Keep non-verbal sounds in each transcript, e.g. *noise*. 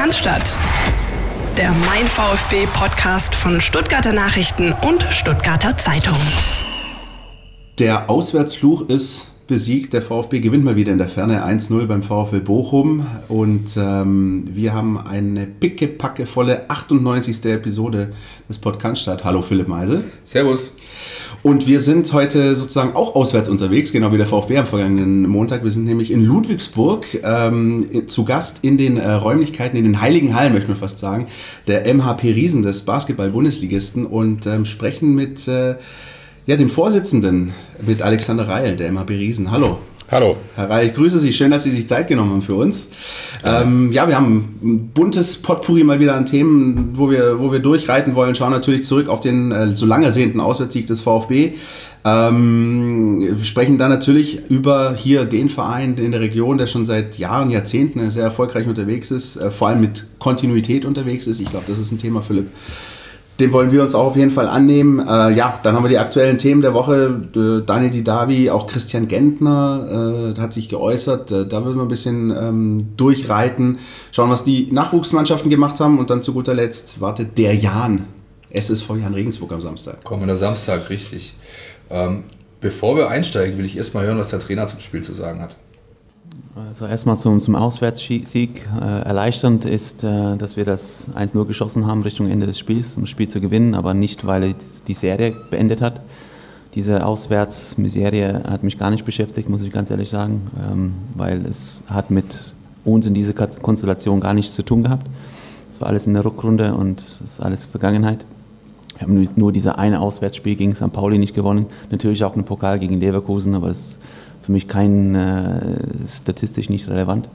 Cannstatt. Der Mein VfB Podcast von Stuttgarter Nachrichten und Stuttgarter Zeitung. Der Auswärtsfluch ist besiegt. Der VfB gewinnt mal wieder in der Ferne 1-0 beim VfL Bochum. Und ähm, wir haben eine pickepackevolle 98. Episode des Podcasts statt. Hallo Philipp Meisel. Servus. Und wir sind heute sozusagen auch auswärts unterwegs, genau wie der VfB am vergangenen Montag. Wir sind nämlich in Ludwigsburg ähm, zu Gast in den äh, Räumlichkeiten, in den Heiligen Hallen, möchte man fast sagen, der MHP Riesen des Basketball-Bundesligisten und ähm, sprechen mit äh, ja, dem Vorsitzenden, mit Alexander Reil, der MHP Riesen. Hallo. Hallo. Herr Reil, ich grüße Sie. Schön, dass Sie sich Zeit genommen haben für uns. Ja, ähm, ja wir haben ein buntes Potpourri mal wieder an Themen, wo wir, wo wir durchreiten wollen. Schauen natürlich zurück auf den äh, so lang ersehnten Auswärtssieg des VfB. Ähm, wir sprechen dann natürlich über hier den Verein in der Region, der schon seit Jahren, Jahrzehnten sehr erfolgreich unterwegs ist, äh, vor allem mit Kontinuität unterwegs ist. Ich glaube, das ist ein Thema, Philipp, dem wollen wir uns auch auf jeden Fall annehmen. Äh, ja, dann haben wir die aktuellen Themen der Woche. Äh, Daniel Didavi, auch Christian Gentner äh, hat sich geäußert. Äh, da würden wir ein bisschen ähm, durchreiten, schauen, was die Nachwuchsmannschaften gemacht haben. Und dann zu guter Letzt wartet der Jan, SSV Jan Regensburg am Samstag. Kommender Samstag, richtig. Ähm, bevor wir einsteigen, will ich erstmal hören, was der Trainer zum Spiel zu sagen hat. Also erstmal zum, zum Auswärtssieg. Äh, erleichternd ist, äh, dass wir das 1-0 geschossen haben Richtung Ende des Spiels, um das Spiel zu gewinnen, aber nicht, weil die Serie beendet hat. Diese Auswärtsmiserie hat mich gar nicht beschäftigt, muss ich ganz ehrlich sagen, ähm, weil es hat mit uns in dieser Konstellation gar nichts zu tun gehabt. Es war alles in der Rückrunde und es ist alles Vergangenheit. Wir haben nur dieses eine Auswärtsspiel gegen St. Pauli nicht gewonnen. Natürlich auch einen Pokal gegen Leverkusen, aber es für mich kein äh, statistisch nicht relevant.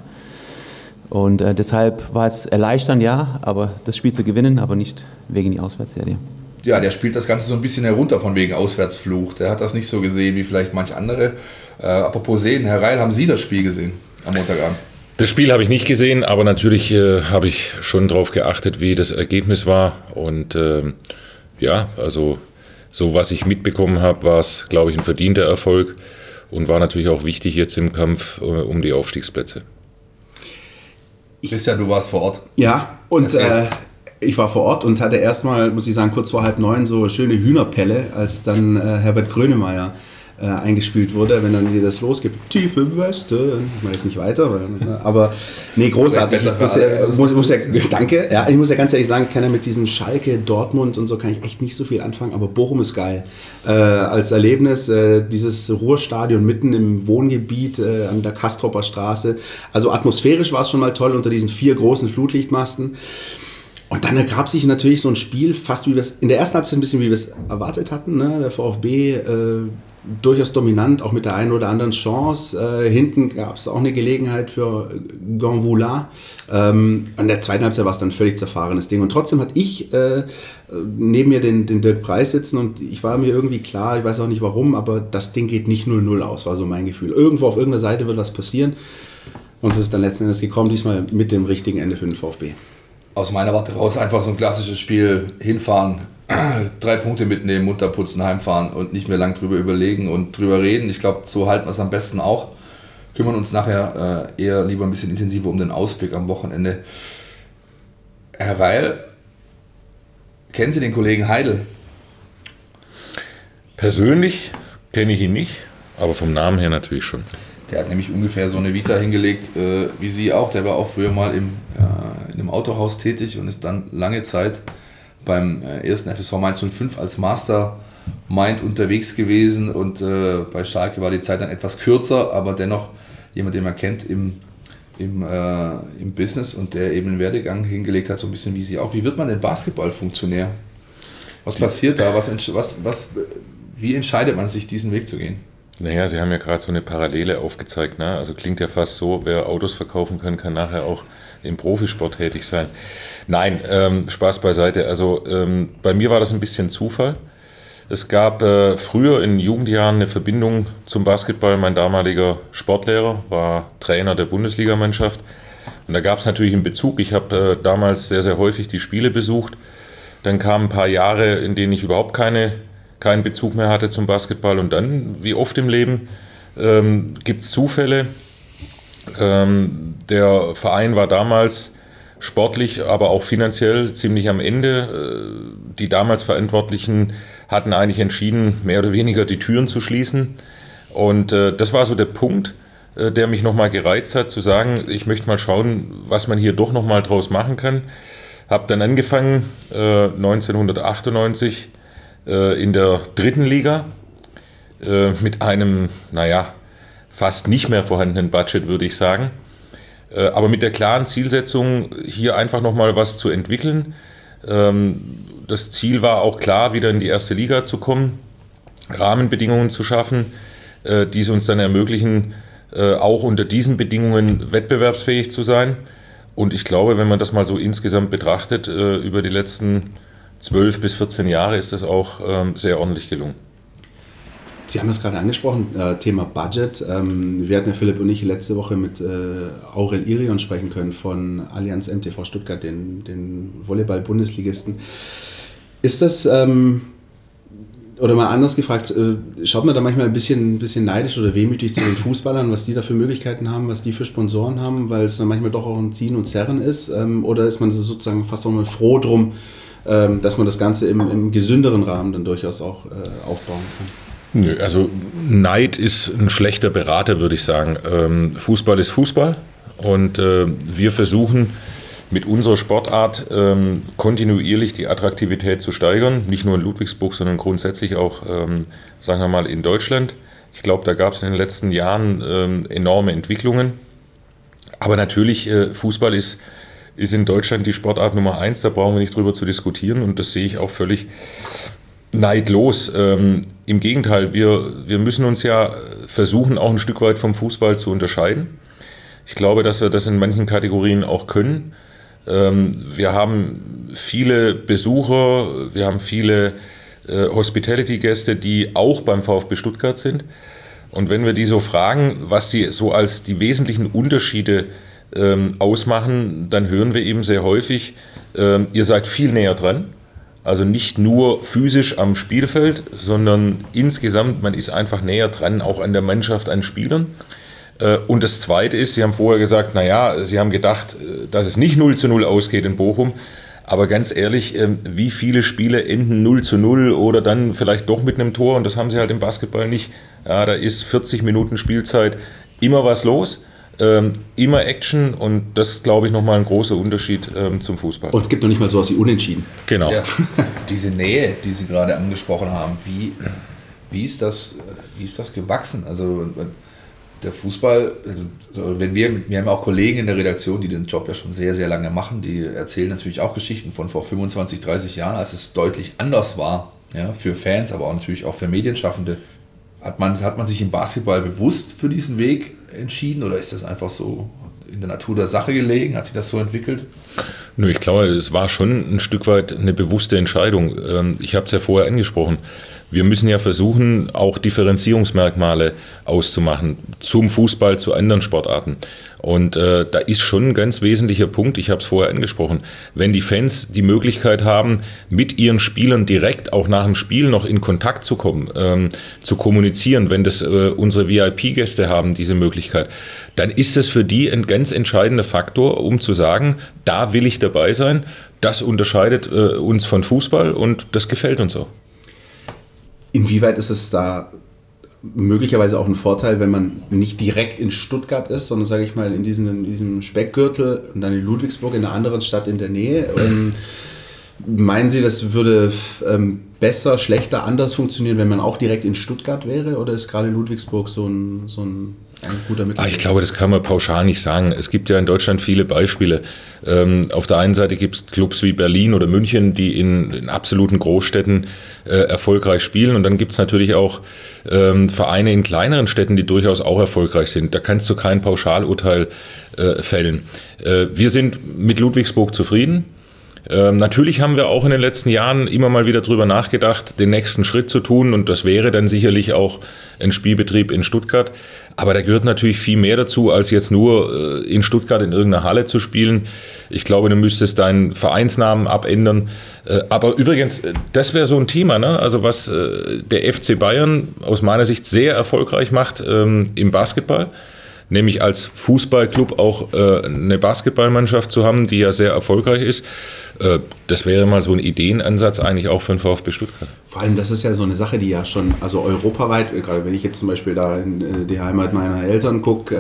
Und äh, deshalb war es erleichternd, ja, aber das Spiel zu gewinnen, aber nicht wegen die Auswärtsserie. Ja, der spielt das Ganze so ein bisschen herunter von wegen Auswärtsfluch. Der hat das nicht so gesehen wie vielleicht manch andere. Äh, apropos sehen, Herr Reil, haben Sie das Spiel gesehen am Montagabend? Das Spiel habe ich nicht gesehen, aber natürlich äh, habe ich schon darauf geachtet, wie das Ergebnis war. Und ähm, ja, also so was ich mitbekommen habe, war es, glaube ich, ein verdienter Erfolg und war natürlich auch wichtig jetzt im Kampf äh, um die Aufstiegsplätze. Christian, du warst vor Ort. Ja, und äh, ich war vor Ort und hatte erstmal, muss ich sagen, kurz vor halb neun so schöne Hühnerpelle, als dann äh, Herbert Grönemeyer äh, eingespielt wurde, wenn dann das losgibt, tiefe Weste, ich mache jetzt nicht weiter, weil, ne, aber nee, großartig. Ich muss, ja, muss, muss ja, *laughs* danke, ja, ich muss ja ganz ehrlich sagen, ich kann ja mit diesem Schalke, Dortmund und so kann ich echt nicht so viel anfangen, aber Bochum ist geil. Äh, als Erlebnis, äh, dieses Ruhrstadion mitten im Wohngebiet äh, an der Kastropper Straße, also atmosphärisch war es schon mal toll unter diesen vier großen Flutlichtmasten. Und dann ergab sich natürlich so ein Spiel, fast wie wir es in der ersten Halbzeit ein bisschen wie wir es erwartet hatten. Ne? Der VfB äh, durchaus dominant, auch mit der einen oder anderen Chance. Äh, hinten gab es auch eine Gelegenheit für Gonvoula. Ähm, an der zweiten Halbzeit war es dann ein völlig zerfahrenes Ding. Und trotzdem hatte ich äh, neben mir den, den Dirk Preis sitzen und ich war mir irgendwie klar, ich weiß auch nicht warum, aber das Ding geht nicht 0-0 aus, war so mein Gefühl. Irgendwo auf irgendeiner Seite wird was passieren. Und es ist dann letzten Endes gekommen, diesmal mit dem richtigen Ende für den VfB. Aus meiner Warte raus einfach so ein klassisches Spiel hinfahren, *clears throat* drei Punkte mitnehmen, munterputzen, heimfahren und nicht mehr lang drüber überlegen und drüber reden. Ich glaube, so halten wir es am besten auch. Kümmern uns nachher äh, eher lieber ein bisschen intensiver um den Ausblick am Wochenende. Herr Reil, kennen Sie den Kollegen Heidel? Persönlich kenne ich ihn nicht, aber vom Namen her natürlich schon. Der hat nämlich ungefähr so eine Vita hingelegt äh, wie Sie auch. Der war auch früher mal im, äh, in einem Autohaus tätig und ist dann lange Zeit beim äh, ersten FSV Mainz 05 als Mastermind unterwegs gewesen und äh, bei Schalke war die Zeit dann etwas kürzer, aber dennoch jemand, den man kennt im, im, äh, im Business und der eben einen Werdegang hingelegt hat, so ein bisschen wie sie auch. Wie wird man denn Basketballfunktionär? Was passiert da? Was, was, was, wie entscheidet man sich, diesen Weg zu gehen? Naja, Sie haben ja gerade so eine Parallele aufgezeigt. Ne? Also klingt ja fast so, wer Autos verkaufen kann, kann nachher auch im Profisport tätig sein. Nein, ähm, Spaß beiseite. Also ähm, bei mir war das ein bisschen Zufall. Es gab äh, früher in Jugendjahren eine Verbindung zum Basketball. Mein damaliger Sportlehrer war Trainer der Bundesligamannschaft. Und da gab es natürlich einen Bezug. Ich habe äh, damals sehr, sehr häufig die Spiele besucht. Dann kamen ein paar Jahre, in denen ich überhaupt keine, keinen Bezug mehr hatte zum Basketball. Und dann, wie oft im Leben, ähm, gibt es Zufälle. Ähm, der Verein war damals sportlich, aber auch finanziell ziemlich am Ende. Die damals Verantwortlichen hatten eigentlich entschieden, mehr oder weniger die Türen zu schließen. Und das war so der Punkt, der mich nochmal gereizt hat, zu sagen, ich möchte mal schauen, was man hier doch nochmal draus machen kann. Habe dann angefangen 1998 in der dritten Liga mit einem, naja, fast nicht mehr vorhandenen Budget, würde ich sagen. Äh, aber mit der klaren Zielsetzung, hier einfach nochmal was zu entwickeln. Ähm, das Ziel war auch klar, wieder in die erste Liga zu kommen, Rahmenbedingungen zu schaffen, äh, die es uns dann ermöglichen, äh, auch unter diesen Bedingungen wettbewerbsfähig zu sein. Und ich glaube, wenn man das mal so insgesamt betrachtet, über die letzten 12 bis 14 Jahre ist das auch ähm, sehr ordentlich gelungen. Sie haben das gerade angesprochen, äh, Thema Budget. Ähm, wir hatten ja Philipp und ich letzte Woche mit äh, Aurel Irion sprechen können von Allianz MTV Stuttgart, den, den Volleyball-Bundesligisten. Ist das, ähm, oder mal anders gefragt, äh, schaut man da manchmal ein bisschen, bisschen neidisch oder wehmütig zu den Fußballern, was die da für Möglichkeiten haben, was die für Sponsoren haben, weil es dann manchmal doch auch ein Ziehen und Zerren ist? Ähm, oder ist man sozusagen fast auch mal froh drum, ähm, dass man das Ganze im, im gesünderen Rahmen dann durchaus auch äh, aufbauen kann? Nö, also Neid ist ein schlechter Berater, würde ich sagen. Ähm, Fußball ist Fußball und äh, wir versuchen mit unserer Sportart ähm, kontinuierlich die Attraktivität zu steigern, nicht nur in Ludwigsburg, sondern grundsätzlich auch, ähm, sagen wir mal, in Deutschland. Ich glaube, da gab es in den letzten Jahren ähm, enorme Entwicklungen. Aber natürlich, äh, Fußball ist, ist in Deutschland die Sportart Nummer eins, da brauchen wir nicht drüber zu diskutieren und das sehe ich auch völlig neidlos. Ähm, Im Gegenteil, wir, wir müssen uns ja versuchen, auch ein Stück weit vom Fußball zu unterscheiden. Ich glaube, dass wir das in manchen Kategorien auch können. Ähm, wir haben viele Besucher, wir haben viele äh, Hospitality-Gäste, die auch beim VfB Stuttgart sind. Und wenn wir die so fragen, was sie so als die wesentlichen Unterschiede ähm, ausmachen, dann hören wir eben sehr häufig, ähm, ihr seid viel näher dran also nicht nur physisch am Spielfeld, sondern insgesamt, man ist einfach näher dran, auch an der Mannschaft, an Spielern. Äh, und das Zweite ist, Sie haben vorher gesagt, naja, Sie haben gedacht, äh, dass es nicht 0 zu 0 ausgeht in Bochum. Aber ganz ehrlich, ähm, wie viele Spiele enden 0 zu 0 oder dann vielleicht doch mit einem Tor? Und das haben sie halt im Basketball nicht. Ja, da ist 40 Minuten Spielzeit immer was los ähm, immer Action und das glaube ich nochmal ein großer Unterschied ähm, zum Fußball. Und es gibt noch nicht mal so was wie Unentschieden. Genau. Ja, diese Nähe, die Sie gerade angesprochen haben, wie, wie, ist das, wie ist das gewachsen? Also der Fußball, also wenn wir, wir haben auch Kollegen in der Redaktion, die den Job ja schon sehr, sehr lange machen, die erzählen natürlich auch Geschichten von vor 25, 30 Jahren, als es deutlich anders war, ja, für Fans, aber auch natürlich auch für Medienschaffende. Hat man, hat man sich im Basketball bewusst für diesen Weg entschieden oder ist das einfach so in der Natur der Sache gelegen? Hat sich das so entwickelt? Nö, ich glaube, es war schon ein Stück weit eine bewusste Entscheidung. Ähm, ich habe es ja vorher angesprochen wir müssen ja versuchen, auch Differenzierungsmerkmale auszumachen zum Fußball, zu anderen Sportarten. Und äh, da ist schon ein ganz wesentlicher Punkt, ich habe es vorher angesprochen, wenn die Fans die Möglichkeit haben, mit ihren Spielern direkt auch nach dem Spiel noch in Kontakt zu kommen, ähm, zu kommunizieren, wenn das äh, unsere VIP-Gäste haben, diese Möglichkeit, dann ist das für die ein ganz entscheidender Faktor, um zu sagen, da will ich dabei sein, das unterscheidet äh, uns von Fußball und das gefällt uns auch. Inwieweit ist es da möglicherweise auch ein Vorteil, wenn man nicht direkt in Stuttgart ist, sondern sage ich mal in, diesen, in diesem Speckgürtel und dann in Ludwigsburg, in einer anderen Stadt in der Nähe? Ähm, meinen Sie, das würde ähm, besser, schlechter, anders funktionieren, wenn man auch direkt in Stuttgart wäre? Oder ist gerade Ludwigsburg so ein, so ein ein guter Mittel. Ah, ich glaube, das kann man pauschal nicht sagen. Es gibt ja in Deutschland viele Beispiele. Ähm, auf der einen Seite gibt es Clubs wie Berlin oder München, die in, in absoluten Großstädten äh, erfolgreich spielen. Und dann gibt es natürlich auch ähm, Vereine in kleineren Städten, die durchaus auch erfolgreich sind. Da kannst du kein Pauschalurteil äh, fällen. Äh, wir sind mit Ludwigsburg zufrieden. Ähm, natürlich haben wir auch in den letzten Jahren immer mal wieder drüber nachgedacht, den nächsten Schritt zu tun und das wäre dann sicherlich auch ein Spielbetrieb in Stuttgart. Aber da gehört natürlich viel mehr dazu, als jetzt nur äh, in Stuttgart in irgendeiner Halle zu spielen. Ich glaube, du müsstest deinen Vereinsnamen abändern. Äh, aber übrigens, äh, das wäre so ein Thema, ne? also was der FC Bayern aus meiner Sicht sehr erfolgreich macht ähm, im Basketball nämlich als Fußballclub auch eine Basketballmannschaft zu haben, die ja sehr erfolgreich ist. Das wäre mal so ein Ideenansatz eigentlich auch für den VfB Stuttgart. Vor allem, das ist ja so eine Sache, die ja schon, also europaweit, gerade wenn ich jetzt zum Beispiel da in äh, die Heimat meiner Eltern gucke,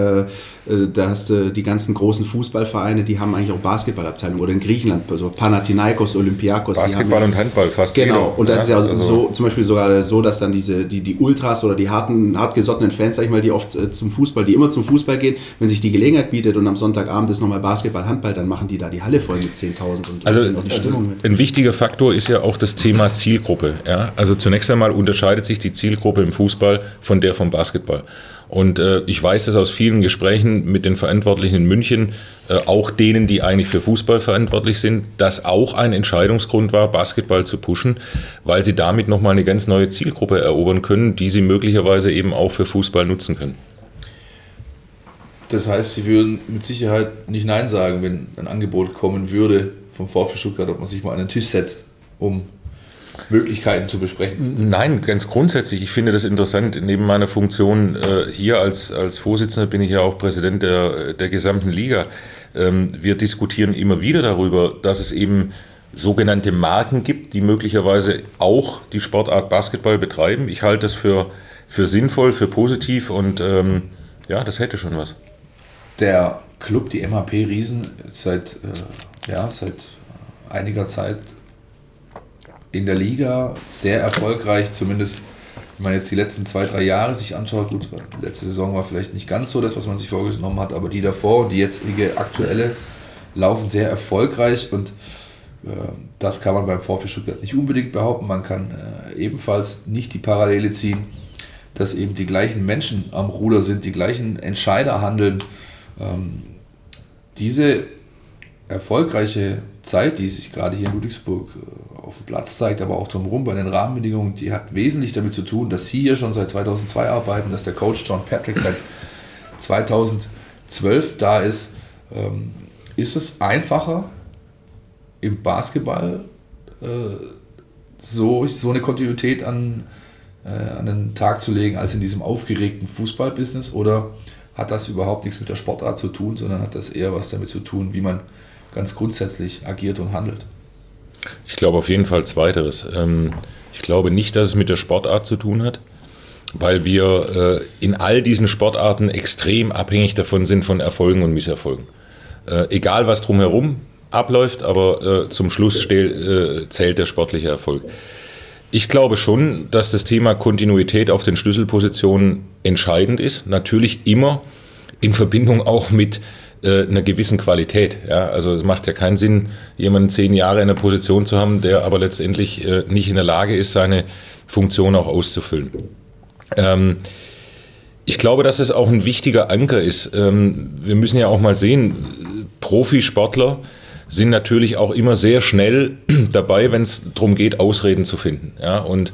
äh, äh, da hast du die ganzen großen Fußballvereine, die haben eigentlich auch Basketballabteilungen. Oder in Griechenland, so Panathinaikos, Olympiakos. Basketball haben, und Handball fast. Genau, jeder. und das ja, ist ja also so, zum Beispiel sogar so, dass dann diese, die, die Ultras oder die harten, hartgesottenen Fans, sag ich mal, die oft äh, zum Fußball, die immer zum Fußball gehen, wenn sich die Gelegenheit bietet und am Sonntagabend ist nochmal Basketball, Handball, dann machen die da die Halle voll mit 10.000 und also, also ein wichtiger Faktor ist ja auch das Thema Zielgruppe. Ja? Also zunächst einmal unterscheidet sich die Zielgruppe im Fußball von der vom Basketball. Und äh, ich weiß das aus vielen Gesprächen mit den Verantwortlichen in München, äh, auch denen, die eigentlich für Fußball verantwortlich sind, dass auch ein Entscheidungsgrund war, Basketball zu pushen, weil sie damit nochmal eine ganz neue Zielgruppe erobern können, die sie möglicherweise eben auch für Fußball nutzen können. Das heißt, Sie würden mit Sicherheit nicht Nein sagen, wenn ein Angebot kommen würde vom VfB Stuttgart, ob man sich mal an den Tisch setzt, um Möglichkeiten zu besprechen? Nein, ganz grundsätzlich. Ich finde das interessant. Neben meiner Funktion äh, hier als, als Vorsitzender bin ich ja auch Präsident der, der gesamten Liga. Ähm, wir diskutieren immer wieder darüber, dass es eben sogenannte Marken gibt, die möglicherweise auch die Sportart Basketball betreiben. Ich halte das für, für sinnvoll, für positiv und ähm, ja, das hätte schon was. Der Club, die MHP Riesen, seit, äh, ja, seit einiger Zeit in der Liga sehr erfolgreich, zumindest wenn man jetzt die letzten zwei, drei Jahre sich anschaut. Gut, letzte Saison war vielleicht nicht ganz so das, was man sich vorgenommen hat, aber die davor und die jetzige aktuelle laufen sehr erfolgreich und äh, das kann man beim VfB Stuttgart nicht unbedingt behaupten. Man kann äh, ebenfalls nicht die Parallele ziehen, dass eben die gleichen Menschen am Ruder sind, die gleichen Entscheider handeln. Ähm, diese erfolgreiche Zeit, die sich gerade hier in Ludwigsburg äh, auf dem Platz zeigt, aber auch drumherum bei den Rahmenbedingungen, die hat wesentlich damit zu tun, dass Sie hier schon seit 2002 arbeiten, dass der Coach John Patrick seit 2012 da ist. Ähm, ist es einfacher im Basketball äh, so, so eine Kontinuität an, äh, an den Tag zu legen, als in diesem aufgeregten Fußballbusiness? Oder hat das überhaupt nichts mit der Sportart zu tun, sondern hat das eher was damit zu tun, wie man ganz grundsätzlich agiert und handelt? Ich glaube auf jeden Fall zweiteres. Ähm, ich glaube nicht, dass es mit der Sportart zu tun hat, weil wir äh, in all diesen Sportarten extrem abhängig davon sind von Erfolgen und Misserfolgen. Äh, egal was drumherum abläuft, aber äh, zum Schluss zählt der sportliche Erfolg. Ich glaube schon, dass das Thema Kontinuität auf den Schlüsselpositionen entscheidend ist. Natürlich immer in Verbindung auch mit äh, einer gewissen Qualität. Ja? Also es macht ja keinen Sinn, jemanden zehn Jahre in einer Position zu haben, der aber letztendlich äh, nicht in der Lage ist, seine Funktion auch auszufüllen. Ähm, ich glaube, dass es auch ein wichtiger Anker ist. Ähm, wir müssen ja auch mal sehen, Profisportler sind natürlich auch immer sehr schnell *clears throat* dabei, wenn es darum geht, Ausreden zu finden. Ja? Und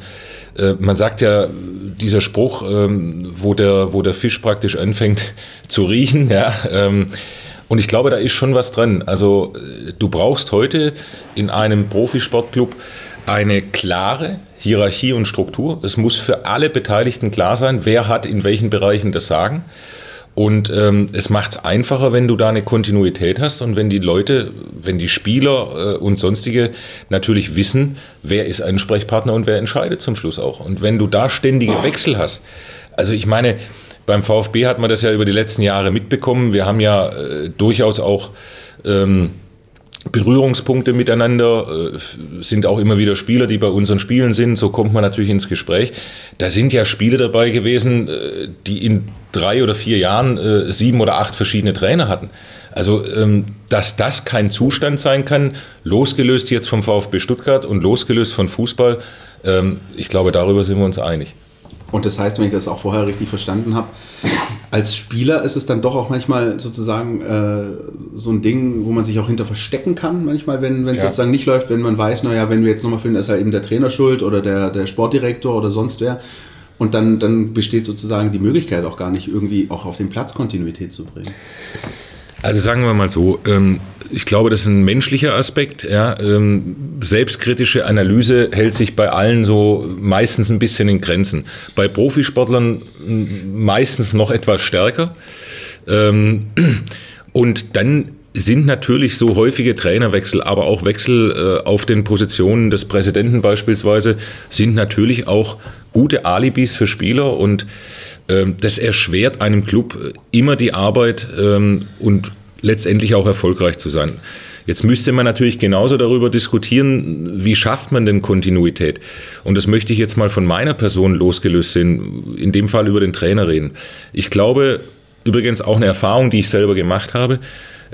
äh, man sagt ja, dieser Spruch, ähm, wo, der, wo der Fisch praktisch anfängt *laughs* zu riechen, ja, ähm, und ich glaube, da ist schon was dran. Also äh, du brauchst heute in einem Profisportclub eine klare Hierarchie und Struktur. Es muss für alle Beteiligten klar sein, wer hat in welchen Bereichen das Sagen. Und ähm, es macht es einfacher, wenn du da eine Kontinuität hast und wenn die Leute, wenn die Spieler äh, und sonstige natürlich wissen, wer ist Ansprechpartner und wer entscheidet zum Schluss auch. Und wenn du da ständige Wechsel hast, also ich meine, beim VfB hat man das ja über die letzten Jahre mitbekommen. Wir haben ja äh, durchaus auch ähm, Berührungspunkte miteinander, äh, sind auch immer wieder Spieler, die bei unseren Spielen sind. So kommt man natürlich ins Gespräch. Da sind ja Spiele dabei gewesen, äh, die in drei oder vier Jahren äh, sieben oder acht verschiedene Trainer hatten. Also, ähm, dass das kein Zustand sein kann, losgelöst jetzt vom VfB Stuttgart und losgelöst von Fußball, ähm, ich glaube, darüber sind wir uns einig. Und das heißt, wenn ich das auch vorher richtig verstanden habe, als Spieler ist es dann doch auch manchmal sozusagen äh, so ein Ding, wo man sich auch hinter verstecken kann, manchmal, wenn es ja. sozusagen nicht läuft, wenn man weiß, naja, wenn wir jetzt nochmal finden, ist ja eben der Trainer schuld oder der, der Sportdirektor oder sonst wer. Und dann, dann besteht sozusagen die Möglichkeit auch gar nicht irgendwie auch auf den Platz Kontinuität zu bringen. Also sagen wir mal so, ähm, ich glaube, das ist ein menschlicher Aspekt. Ähm, selbstkritische Analyse hält sich bei allen so meistens ein bisschen in Grenzen. Bei Profisportlern meistens noch etwas stärker. Ähm, *clears throat* und dann sind natürlich so häufige Trainerwechsel, aber auch Wechsel äh, auf den Positionen des Präsidenten beispielsweise, sind natürlich auch gute Alibis für Spieler und ähm, das erschwert einem Club immer die Arbeit ähm, und letztendlich auch erfolgreich zu sein. Jetzt müsste man natürlich genauso darüber diskutieren, wie schafft man denn Kontinuität? Und das möchte ich jetzt mal von meiner Person losgelöst sehen, in dem Fall über den Trainer reden. Ich glaube, übrigens auch eine Erfahrung, die ich selber gemacht habe,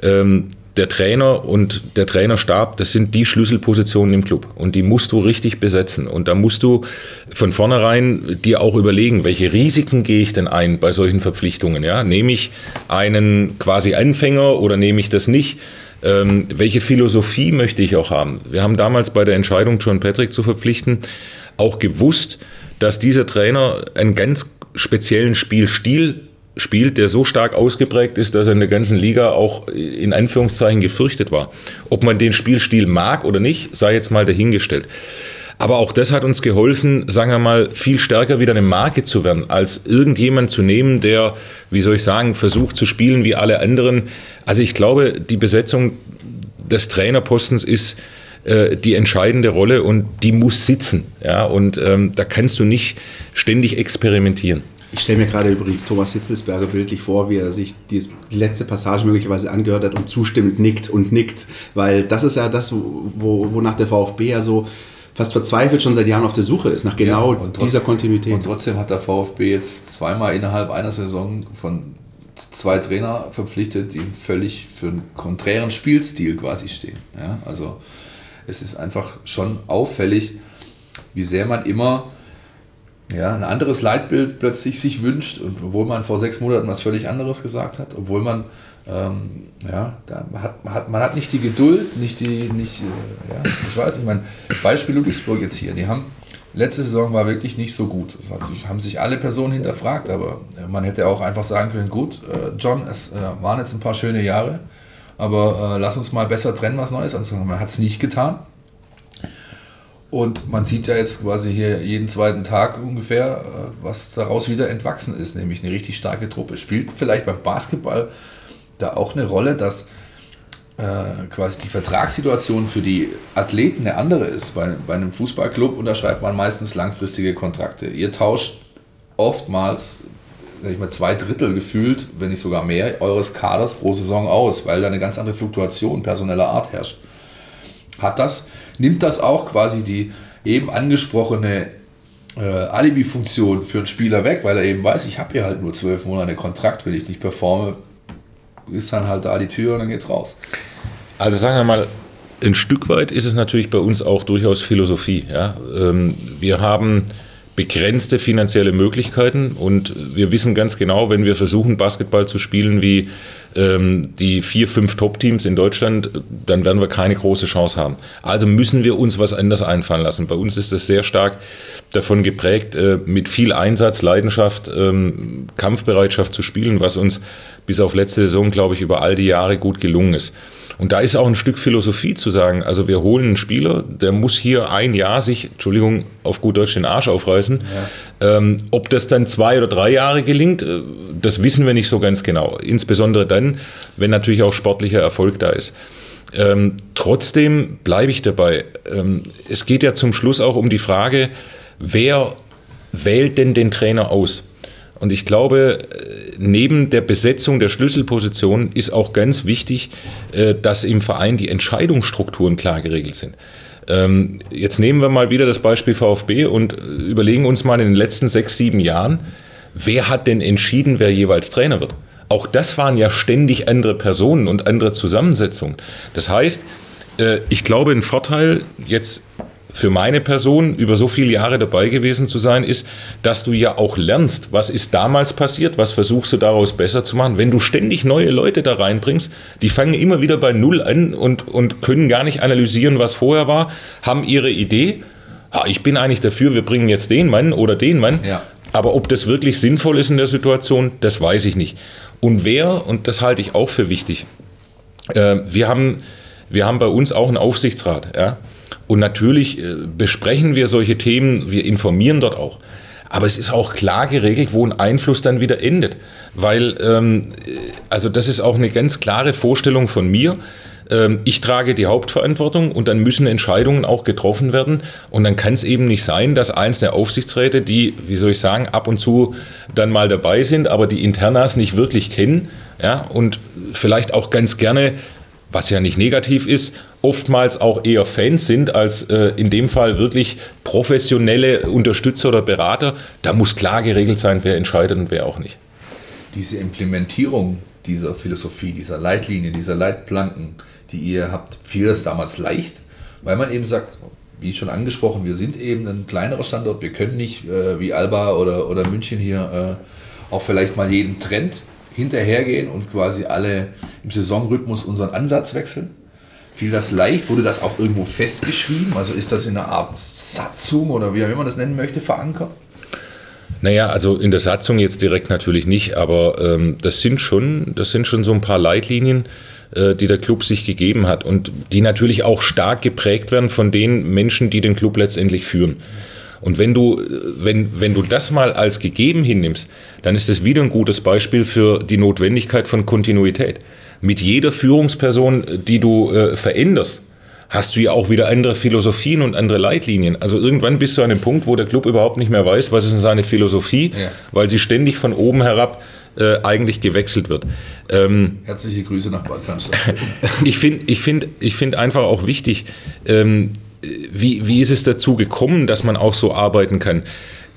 ähm, der Trainer und der Trainerstab, das sind die Schlüsselpositionen im Club. Und die musst du richtig besetzen. Und da musst du von vornherein dir auch überlegen, welche Risiken gehe ich denn ein bei solchen Verpflichtungen? Ja? Nehme ich einen quasi Anfänger oder nehme ich das nicht? Ähm, welche Philosophie möchte ich auch haben? Wir haben damals bei der Entscheidung, John Patrick zu verpflichten, auch gewusst, dass dieser Trainer einen ganz speziellen Spielstil spielt, der so stark ausgeprägt ist, dass er in der ganzen Liga auch in Anführungszeichen gefürchtet war. Ob man den Spielstil mag oder nicht, sei jetzt mal dahingestellt. Aber auch das hat uns geholfen, sagen wir mal, viel stärker wieder eine Marke zu werden, als irgendjemand zu nehmen, der, wie soll ich sagen, versucht zu spielen wie alle anderen. Also ich glaube, die Besetzung des Trainerpostens ist äh, die entscheidende Rolle und die muss sitzen. Ja? Und ähm, da kannst du nicht ständig experimentieren. Ich stelle mir gerade übrigens Thomas Hitzelsberger bildlich vor, wie er sich die letzte Passage möglicherweise angehört hat und zustimmend nickt und nickt, weil das ist ja das, wo, wonach der VfB ja so fast verzweifelt schon seit Jahren auf der Suche ist, nach genau ja, trotz, dieser Kontinuität. Und trotzdem hat der VfB jetzt zweimal innerhalb einer Saison von zwei Trainer verpflichtet, die völlig für einen konträren Spielstil quasi stehen. Ja, also es ist einfach schon auffällig, wie sehr man immer ja, ein anderes Leitbild plötzlich sich wünscht, und obwohl man vor sechs Monaten was völlig anderes gesagt hat, obwohl man ähm, ja, da hat, hat, man hat nicht die Geduld, nicht die, nicht, äh, ja, ich weiß nicht, mein Beispiel Ludwigsburg jetzt hier, die haben, letzte Saison war wirklich nicht so gut. Hat sich, haben sich alle Personen hinterfragt, aber äh, man hätte auch einfach sagen können, gut, äh, John, es äh, waren jetzt ein paar schöne Jahre, aber äh, lass uns mal besser trennen, was Neues anzufangen. Man hat es nicht getan. Und man sieht ja jetzt quasi hier jeden zweiten Tag ungefähr, äh, was daraus wieder entwachsen ist, nämlich eine richtig starke Truppe. Spielt vielleicht beim Basketball da auch eine Rolle, dass äh, quasi die Vertragssituation für die Athleten eine andere ist. Bei, bei einem Fußballclub unterschreibt man meistens langfristige Kontrakte. Ihr tauscht oftmals, sag ich mal, zwei Drittel gefühlt, wenn nicht sogar mehr, eures Kaders pro Saison aus, weil da eine ganz andere Fluktuation personeller Art herrscht. Hat das nimmt das auch quasi die eben angesprochene äh, Alibi-Funktion für einen Spieler weg, weil er eben weiß, ich habe hier halt nur zwölf Monate Kontrakt, wenn ich nicht performe, ist dann halt da die Tür und dann geht's raus. Also sagen wir mal, ein Stück weit ist es natürlich bei uns auch durchaus Philosophie. Ja? Ähm, wir haben begrenzte finanzielle Möglichkeiten und wir wissen ganz genau, wenn wir versuchen, Basketball zu spielen wie ähm, die vier, fünf Top-Teams in Deutschland, dann werden wir keine große Chance haben. Also müssen wir uns was anderes einfallen lassen. Bei uns ist das sehr stark davon geprägt, äh, mit viel Einsatz, Leidenschaft, ähm, Kampfbereitschaft zu spielen, was uns bis auf letzte Saison, glaube ich, über all die Jahre gut gelungen ist. Und da ist auch ein Stück Philosophie zu sagen, also wir holen einen Spieler, der muss hier ein Jahr sich, Entschuldigung, auf gut Deutsch den Arsch aufreißen. Ja. Ähm, ob das dann zwei oder drei Jahre gelingt, äh, das wissen wir nicht so ganz genau. Insbesondere dann, wenn natürlich auch sportlicher Erfolg da ist. Ähm, trotzdem bleibe ich dabei. Ähm, es geht ja zum Schluss auch um die Frage, wer wählt denn den Trainer aus? Und ich glaube, äh, neben der Besetzung der Schlüsselposition ist auch ganz wichtig, äh, dass im Verein die Entscheidungsstrukturen klar geregelt sind. Ähm, jetzt nehmen wir mal wieder das Beispiel VfB und äh, überlegen uns mal in den letzten sechs, sieben Jahren, wer hat denn entschieden, wer jeweils Trainer wird? Auch das waren ja ständig andere Personen und andere Zusammensetzungen. Das heißt, ich glaube, ein Vorteil jetzt für meine Person über so viele Jahre dabei gewesen zu sein, ist, dass du ja auch lernst, was ist damals passiert, was versuchst du daraus besser zu machen. Wenn du ständig neue Leute da reinbringst, die fangen immer wieder bei Null an und, und können gar nicht analysieren, was vorher war, haben ihre Idee. Ah, ich bin eigentlich dafür, wir bringen jetzt den Mann oder den Mann. Ja. Aber ob das wirklich sinnvoll ist in der Situation, das weiß ich nicht. Und wer, und das halte ich auch für wichtig, äh, wir, haben, wir haben bei uns auch einen Aufsichtsrat. Ja? Und natürlich äh, besprechen wir solche Themen, wir informieren dort auch. Aber es ist auch klar geregelt, wo ein Einfluss dann wieder endet. Weil, ähm, also das ist auch eine ganz klare Vorstellung von mir. Ähm, ich trage die Hauptverantwortung und dann müssen Entscheidungen auch getroffen werden. Und dann kann es eben nicht sein, dass einzelne Aufsichtsräte, die, wie soll ich sagen, ab und zu dann mal dabei sind, aber die Internas nicht wirklich kennen, ja, und vielleicht auch ganz gerne, was ja nicht negativ ist, oftmals auch eher Fans sind als äh, in dem Fall wirklich professionelle Unterstützer oder Berater. Da muss klar geregelt sein, wer entscheidet und wer auch nicht. Diese Implementierung dieser Philosophie, dieser Leitlinie, dieser Leitplanken, die ihr habt, fiel das damals leicht, weil man eben sagt, wie schon angesprochen, wir sind eben ein kleinerer Standort, wir können nicht äh, wie Alba oder, oder München hier äh, auch vielleicht mal jeden Trend hinterhergehen und quasi alle im Saisonrhythmus unseren Ansatz wechseln. Fiel das leicht? Wurde das auch irgendwo festgeschrieben? Also ist das in einer Art Satzung oder wie auch immer man das nennen möchte, verankert? Naja, also in der Satzung jetzt direkt natürlich nicht, aber ähm, das, sind schon, das sind schon so ein paar Leitlinien, äh, die der Club sich gegeben hat und die natürlich auch stark geprägt werden von den Menschen, die den Club letztendlich führen. Und wenn du, wenn, wenn du das mal als gegeben hinnimmst, dann ist das wieder ein gutes Beispiel für die Notwendigkeit von Kontinuität. Mit jeder Führungsperson, die du äh, veränderst, hast du ja auch wieder andere Philosophien und andere Leitlinien. Also irgendwann bist du an dem Punkt, wo der Club überhaupt nicht mehr weiß, was ist seine Philosophie, ja. weil sie ständig von oben herab äh, eigentlich gewechselt wird. Ähm, Herzliche Grüße nach Bad Cannstatt. *laughs* ich finde ich find, ich find einfach auch wichtig, ähm, wie, wie ist es dazu gekommen, dass man auch so arbeiten kann?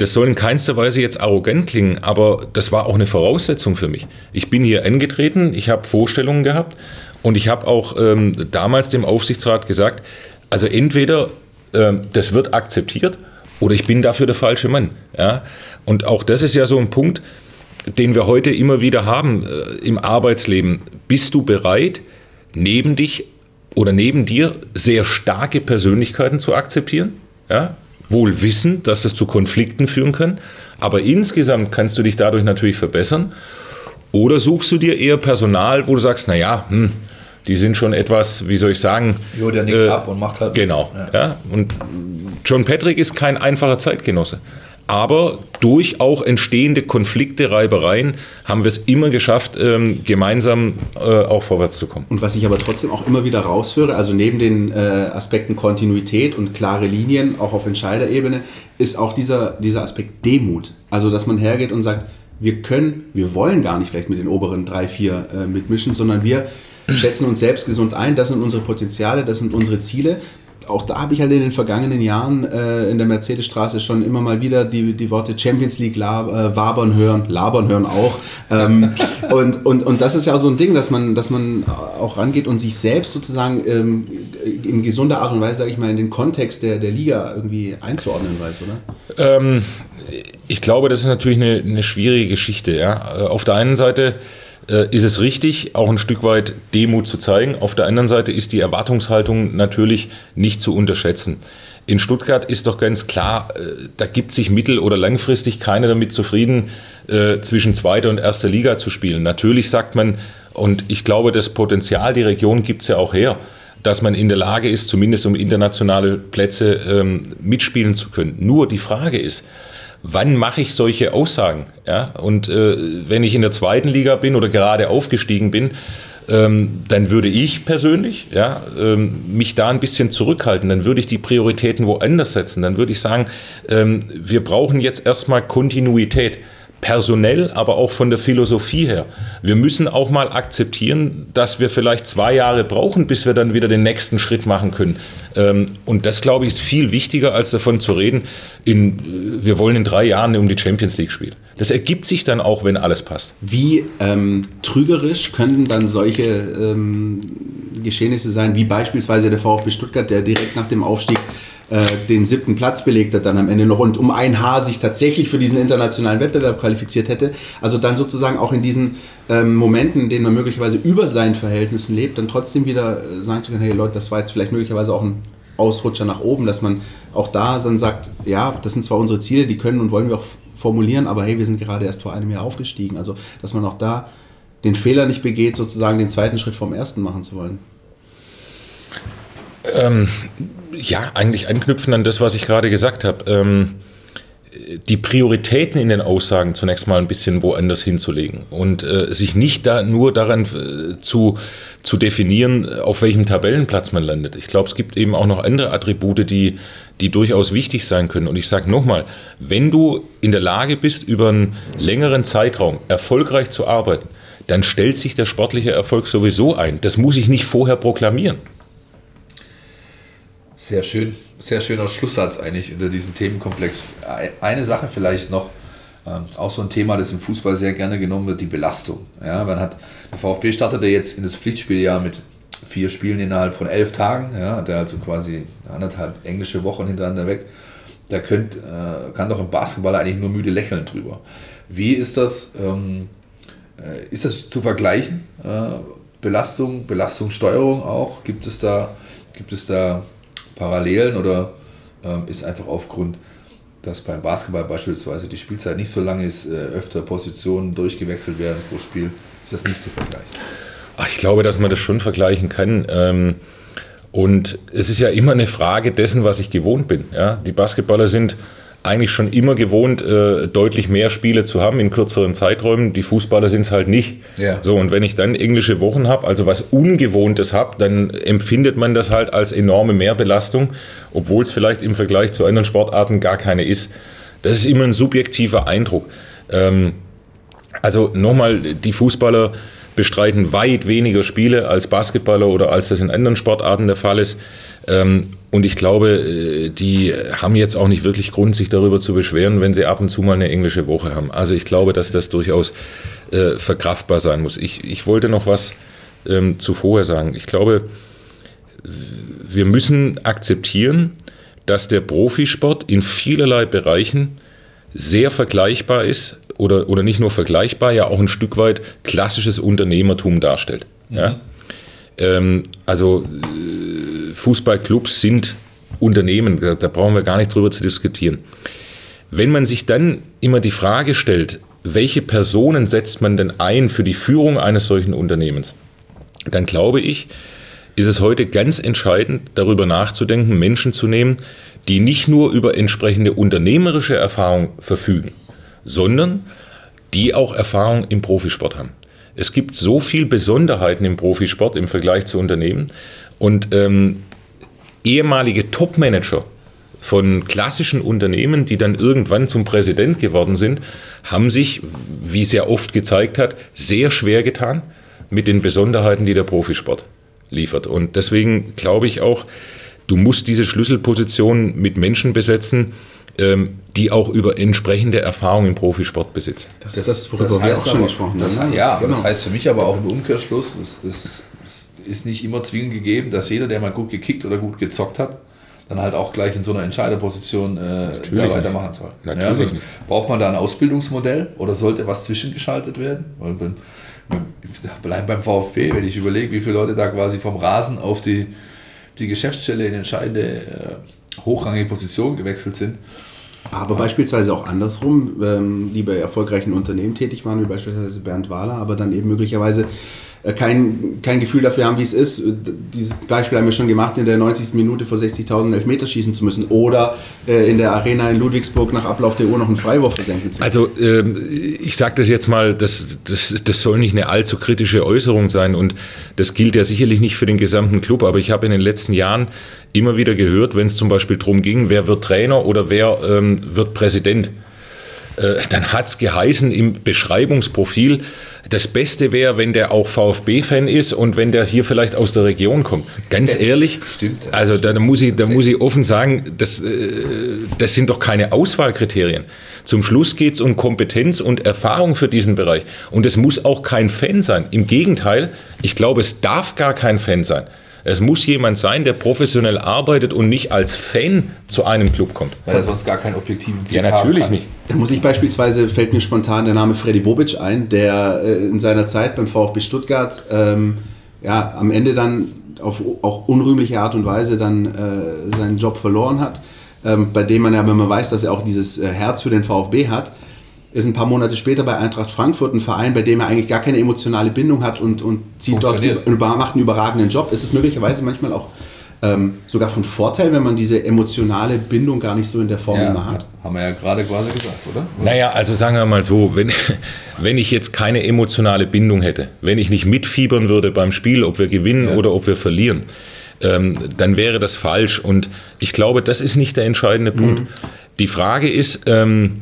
Das soll in keinster Weise jetzt arrogant klingen, aber das war auch eine Voraussetzung für mich. Ich bin hier angetreten, ich habe Vorstellungen gehabt und ich habe auch ähm, damals dem Aufsichtsrat gesagt, also entweder ähm, das wird akzeptiert oder ich bin dafür der falsche Mann. Ja? Und auch das ist ja so ein Punkt, den wir heute immer wieder haben äh, im Arbeitsleben. Bist du bereit, neben dich oder neben dir sehr starke Persönlichkeiten zu akzeptieren? Ja? Wohl wissen, dass das zu Konflikten führen kann, aber insgesamt kannst du dich dadurch natürlich verbessern. Oder suchst du dir eher Personal, wo du sagst, naja, hm, die sind schon etwas, wie soll ich sagen. Jo, der nickt äh, ab und macht halt. Genau. Ja. ja. Und John Patrick ist kein einfacher Zeitgenosse. Aber durch auch entstehende Konflikte, Reibereien haben wir es immer geschafft, ähm, gemeinsam äh, auch vorwärts zu kommen. Und was ich aber trotzdem auch immer wieder raushöre, also neben den äh, Aspekten Kontinuität und klare Linien, auch auf Entscheiderebene, ist auch dieser, dieser Aspekt Demut. Also, dass man hergeht und sagt, wir können, wir wollen gar nicht vielleicht mit den oberen drei, vier äh, mitmischen, sondern wir schätzen uns selbst gesund ein, das sind unsere Potenziale, das sind unsere Ziele auch da habe ich halt in den vergangenen Jahren äh, in der Mercedesstraße schon immer mal wieder die, die Worte Champions League lab, äh, wabern hören, labern hören auch. Ähm, *laughs* und, und, und das ist ja auch so ein Ding, dass man, dass man auch rangeht und sich selbst sozusagen ähm, in gesunder Art und Weise, sage ich mal, in den Kontext der, der Liga irgendwie einzuordnen weiß, oder? Ähm, ich glaube, das ist natürlich eine, eine schwierige Geschichte. Ja? Äh, auf der einen Seite ist es richtig, auch ein Stück weit Demut zu zeigen. Auf der anderen Seite ist die Erwartungshaltung natürlich nicht zu unterschätzen. In Stuttgart ist doch ganz klar, äh, da gibt sich mittel- oder langfristig keiner damit zufrieden, äh, zwischen zweiter und erster Liga zu spielen. Natürlich sagt man, und ich glaube, das Potenzial, die Region gibt es ja auch her, dass man in der Lage ist, zumindest um internationale Plätze ähm, mitspielen zu können. Nur die Frage ist, wann mache ich solche Aussagen? Ja? Und äh, wenn ich in der zweiten Liga bin oder gerade aufgestiegen bin, ähm, dann würde ich persönlich ja, ähm, mich da ein bisschen zurückhalten. Dann würde ich die Prioritäten woanders setzen. Dann würde ich sagen, ähm, wir brauchen jetzt erstmal Kontinuität personell, aber auch von der Philosophie her. Wir müssen auch mal akzeptieren, dass wir vielleicht zwei Jahre brauchen, bis wir dann wieder den nächsten Schritt machen können. Ähm, und das, glaube ich, ist viel wichtiger, als davon zu reden, in, äh, wir wollen in drei Jahren um die Champions League spielen. Das ergibt sich dann auch, wenn alles passt. Wie ähm, trügerisch können dann solche ähm, Geschehnisse sein, wie beispielsweise der VfB Stuttgart, der direkt nach dem Aufstieg äh, den siebten Platz belegt hat dann am Ende noch und um ein Haar sich tatsächlich für diesen internationalen Wettbewerb qualifiziert hätte. Also dann sozusagen auch in diesen ähm, Momenten, in denen man möglicherweise über seinen Verhältnissen lebt, dann trotzdem wieder äh, sagen zu können, hey Leute, das war jetzt vielleicht möglicherweise auch ein Ausrutscher nach oben, dass man auch da dann sagt, ja, das sind zwar unsere Ziele, die können und wollen wir auch formulieren, aber hey, wir sind gerade erst vor einem Jahr aufgestiegen. Also, dass man auch da den Fehler nicht begeht, sozusagen den zweiten Schritt vom ersten machen zu wollen. Ähm, ja, eigentlich anknüpfen an das, was ich gerade gesagt habe. Ähm, die Prioritäten in den Aussagen zunächst mal ein bisschen woanders hinzulegen und äh, sich nicht da nur daran äh, zu, zu definieren, auf welchem Tabellenplatz man landet. Ich glaube, es gibt eben auch noch andere Attribute, die, die durchaus wichtig sein können. Und ich sage nochmal, wenn du in der Lage bist, über einen längeren Zeitraum erfolgreich zu arbeiten, dann stellt sich der sportliche Erfolg sowieso ein. Das muss ich nicht vorher proklamieren. Sehr schön, sehr schöner Schlusssatz eigentlich unter diesem Themenkomplex. Eine Sache vielleicht noch, ähm, auch so ein Thema, das im Fußball sehr gerne genommen wird, die Belastung. Ja, man hat, der VfB startete jetzt in das Pflichtspieljahr mit vier Spielen innerhalb von elf Tagen, ja, der also quasi anderthalb englische Wochen hintereinander weg. Da könnt, äh, kann doch ein Basketballer eigentlich nur müde lächeln drüber. Wie ist das, ähm, äh, ist das zu vergleichen? Äh, Belastung, Belastungssteuerung auch? Gibt es da, gibt es da Parallelen oder ähm, ist einfach aufgrund, dass beim Basketball beispielsweise die Spielzeit nicht so lang ist, äh, öfter Positionen durchgewechselt werden pro Spiel, ist das nicht zu vergleichen? Ach, ich glaube, dass man das schon vergleichen kann. Ähm, und es ist ja immer eine Frage dessen, was ich gewohnt bin. Ja? Die Basketballer sind eigentlich schon immer gewohnt, äh, deutlich mehr Spiele zu haben in kürzeren Zeiträumen. Die Fußballer sind es halt nicht. Ja. So, und wenn ich dann englische Wochen habe, also was Ungewohntes habe, dann empfindet man das halt als enorme Mehrbelastung, obwohl es vielleicht im Vergleich zu anderen Sportarten gar keine ist. Das ist immer ein subjektiver Eindruck. Ähm, also nochmal, die Fußballer bestreiten weit weniger Spiele als Basketballer oder als das in anderen Sportarten der Fall ist. Ähm, und ich glaube, äh, die haben jetzt auch nicht wirklich Grund, sich darüber zu beschweren, wenn sie ab und zu mal eine englische Woche haben. Also ich glaube, dass das durchaus äh, verkraftbar sein muss. Ich, ich wollte noch was ähm, zuvor sagen. Ich glaube, wir müssen akzeptieren, dass der Profisport in vielerlei Bereichen sehr vergleichbar ist oder, oder nicht nur vergleichbar, ja auch ein Stück weit klassisches Unternehmertum darstellt. Mhm. Ja? Ähm, also Fußballclubs sind Unternehmen, da, da brauchen wir gar nicht drüber zu diskutieren. Wenn man sich dann immer die Frage stellt, welche Personen setzt man denn ein für die Führung eines solchen Unternehmens, dann glaube ich, ist es heute ganz entscheidend, darüber nachzudenken, Menschen zu nehmen, die nicht nur über entsprechende unternehmerische Erfahrung verfügen, sondern die auch Erfahrung im Profisport haben. Es gibt so viele Besonderheiten im Profisport im Vergleich zu Unternehmen und ähm, ehemalige Topmanager von klassischen Unternehmen, die dann irgendwann zum Präsident geworden sind, haben sich, wie sehr oft gezeigt hat, sehr schwer getan mit den Besonderheiten, die der Profisport liefert. Und deswegen glaube ich auch, du musst diese Schlüsselposition mit Menschen besetzen, ähm, die auch über entsprechende Erfahrung im Profisport besitzen. Das, ist das, worüber das wir auch schon gesprochen haben. Ja, genau. das heißt für mich aber auch im Umkehrschluss, es, es, es ist nicht immer zwingend gegeben, dass jeder, der mal gut gekickt oder gut gezockt hat, dann halt auch gleich in so einer Entscheiderposition äh, da weitermachen soll. Natürlich ja, also braucht man da ein Ausbildungsmodell oder sollte was zwischengeschaltet werden? Bleiben beim VfB, wenn ich überlege, wie viele Leute da quasi vom Rasen auf die, die Geschäftsstelle in entscheidende äh, hochrangige Position gewechselt sind. Aber beispielsweise auch andersrum, ähm, die bei erfolgreichen Unternehmen tätig waren, wie beispielsweise Bernd Wahler, aber dann eben möglicherweise kein, kein Gefühl dafür haben, wie es ist. Äh, dieses Beispiel haben wir schon gemacht, in der 90. Minute vor 60.000 Elfmeter schießen zu müssen oder äh, in der Arena in Ludwigsburg nach Ablauf der Uhr noch einen Freiwurf versenken zu müssen. Also ähm, ich sage das jetzt mal, das, das, das soll nicht eine allzu kritische Äußerung sein und das gilt ja sicherlich nicht für den gesamten Club, aber ich habe in den letzten Jahren immer wieder gehört, wenn es zum Beispiel darum ging, wer wird Trainer oder wer ähm, wird Präsident äh, dann hat es geheißen im Beschreibungsprofil, das Beste wäre, wenn der auch VfB-Fan ist und wenn der hier vielleicht aus der Region kommt. Ganz *laughs* ehrlich, Stimmt, also da muss ich, da muss ich offen sagen, das, äh, das sind doch keine Auswahlkriterien. Zum Schluss geht es um Kompetenz und Erfahrung für diesen Bereich. Und es muss auch kein Fan sein. Im Gegenteil, ich glaube, es darf gar kein Fan sein. Es muss jemand sein, der professionell arbeitet und nicht als Fan zu einem Club kommt. Weil er sonst gar keinen objektiven Blick Ja, natürlich nicht. Da muss ich beispielsweise, fällt mir spontan der Name Freddy Bobic ein, der äh, in seiner Zeit beim VfB Stuttgart ähm, ja, am Ende dann auf auch unrühmliche Art und Weise dann äh, seinen Job verloren hat, ähm, bei dem man ja, wenn man weiß, dass er auch dieses äh, Herz für den VfB hat, ist ein paar Monate später bei Eintracht Frankfurt ein Verein, bei dem er eigentlich gar keine emotionale Bindung hat und, und zieht dort und macht einen überragenden Job. Ist es möglicherweise manchmal auch ähm, sogar von Vorteil, wenn man diese emotionale Bindung gar nicht so in der Form Ja, immer hat. haben wir ja gerade quasi gesagt, oder? Naja, also sagen wir mal so, wenn, wenn ich jetzt keine emotionale Bindung hätte, wenn ich nicht mitfiebern würde beim Spiel, ob wir gewinnen Ja. oder ob wir verlieren, ähm, dann wäre das falsch. Und ich glaube, das ist nicht der entscheidende Punkt. Die Frage ist, ähm,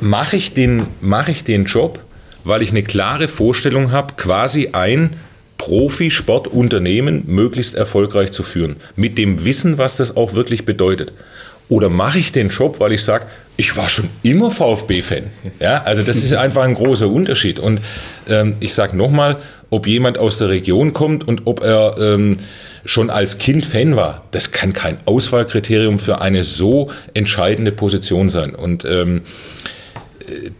mache ich, den, mache ich den Job, weil ich eine klare Vorstellung habe, quasi ein Profisportunternehmen möglichst erfolgreich zu führen, mit dem Wissen, was das auch wirklich bedeutet. Oder mache ich den Job, weil ich sage, ich war schon immer VfB-Fan. Ja, also das ist einfach ein großer Unterschied. Und ähm, ich sage nochmal, ob jemand aus der Region kommt und ob er ähm, schon als Kind Fan war, das kann kein Auswahlkriterium für eine so entscheidende Position sein. Und ähm,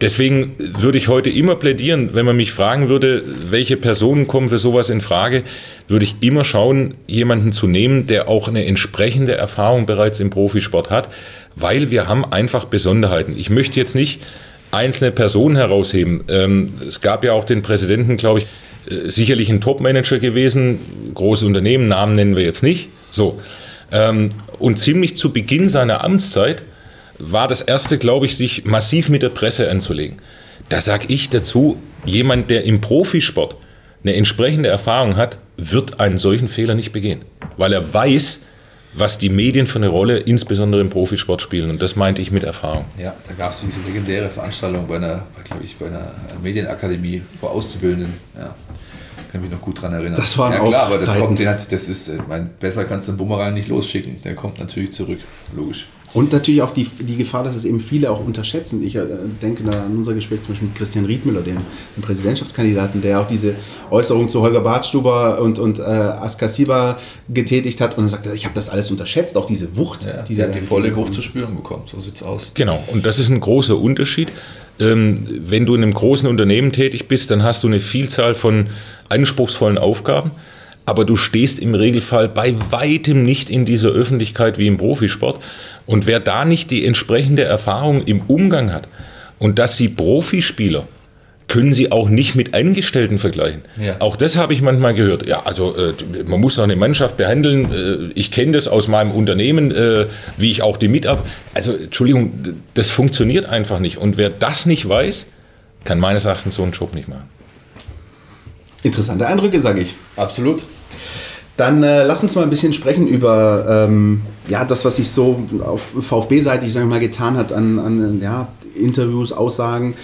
deswegen würde ich heute immer plädieren, wenn man mich fragen würde, welche Personen kommen für sowas in Frage, würde ich immer schauen, jemanden zu nehmen, der auch eine entsprechende Erfahrung bereits im Profisport hat, weil wir haben einfach Besonderheiten. Ich möchte jetzt nicht einzelne Personen herausheben. Ähm, es gab ja auch den Präsidenten, glaube ich, äh, sicherlich ein Top-Manager gewesen, große Unternehmen, Namen nennen wir jetzt nicht. So. Ähm, und ziemlich zu Beginn seiner Amtszeit war das erste, glaube ich, sich massiv mit der Presse anzulegen. Da sage ich dazu, jemand, der im Profisport eine entsprechende Erfahrung hat, wird einen solchen Fehler nicht begehen, weil er weiß, was die Medien für eine Rolle insbesondere im Profisport spielen. Und das meinte ich mit Erfahrung. Ja, da gab es diese legendäre Veranstaltung bei einer, glaube ich, bei einer Medienakademie vor Auszubildenden. Ja, kann mich noch gut dran erinnern. Das waren ja auch klar, aber das Zeiten. kommt, den hat, das ist, äh, mein, besser kannst du den Bumerang nicht losschicken. Der kommt natürlich zurück, logisch. Und natürlich auch die, die Gefahr, dass es eben viele auch unterschätzen. Ich äh, denke da an unser Gespräch zum Beispiel mit Christian Riedmüller, dem, dem Präsidentschaftskandidaten, der auch diese Äußerung zu Holger Bartstuber und, und äh, Askasiba getätigt hat und er sagte, ich habe das alles unterschätzt, auch diese Wucht, Ja, die der die volle. Wucht zu spüren bekommen. So sieht's aus. Genau, und das ist ein großer Unterschied. Ähm, wenn du in einem großen Unternehmen tätig bist, dann hast du eine Vielzahl von anspruchsvollen Aufgaben, aber du stehst im Regelfall bei weitem nicht in dieser Öffentlichkeit wie im Profisport. Und wer da nicht die entsprechende Erfahrung im Umgang hat und dass sie Profispieler können sie auch nicht mit Angestellten vergleichen. Ja. Auch das habe ich manchmal gehört. Ja, also äh, man muss doch eine Mannschaft behandeln. Äh, ich kenne das aus meinem Unternehmen, äh, wie ich auch die Mitarbeiter. Also Entschuldigung, das funktioniert einfach nicht. Und wer das nicht weiß, kann meines Erachtens so einen Job nicht machen. Interessante Eindrücke, sage ich. Absolut. Dann äh, lass uns mal ein bisschen sprechen über ähm, ja, das, was sich so auf VfB-Seite, ich sage mal, getan hat an, an ja, Interviews, Aussagen.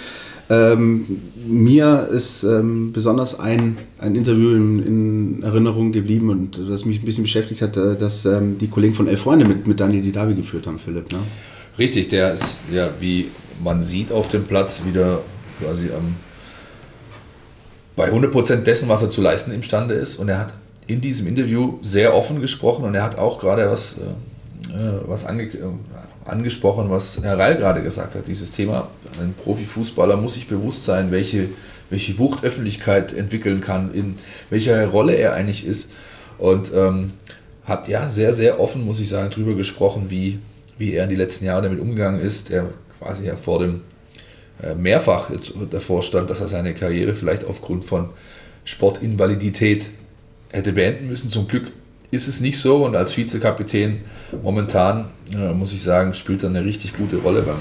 Ähm, mir ist ähm, besonders ein, ein Interview in, in Erinnerung geblieben und das mich ein bisschen beschäftigt hat, äh, dass ähm, die Kollegen von Elf Freunde mit, mit Daniel Didavi geführt haben, Philipp. Ne? Richtig, der ist, ja, wie man sieht auf dem Platz, wieder quasi bei 100% dessen, was er zu leisten imstande ist. Und er hat in diesem Interview sehr offen gesprochen und er hat auch gerade was, äh, äh, was ange äh, angesprochen, was Herr Reil gerade gesagt hat. Dieses Thema, ein Profifußballer muss sich bewusst sein, welche, welche Wucht Öffentlichkeit entwickeln kann, in welcher Rolle er eigentlich ist. Und ähm, hat ja sehr, sehr offen, muss ich sagen, darüber gesprochen, wie, wie er in die letzten Jahre damit umgegangen ist. Er quasi ja vor dem äh, mehrfach davor stand, dass er seine Karriere vielleicht aufgrund von Sportinvalidität hätte beenden müssen. Zum Glück ist es nicht so und als Vizekapitän momentan, äh, muss ich sagen, spielt er eine richtig gute Rolle beim,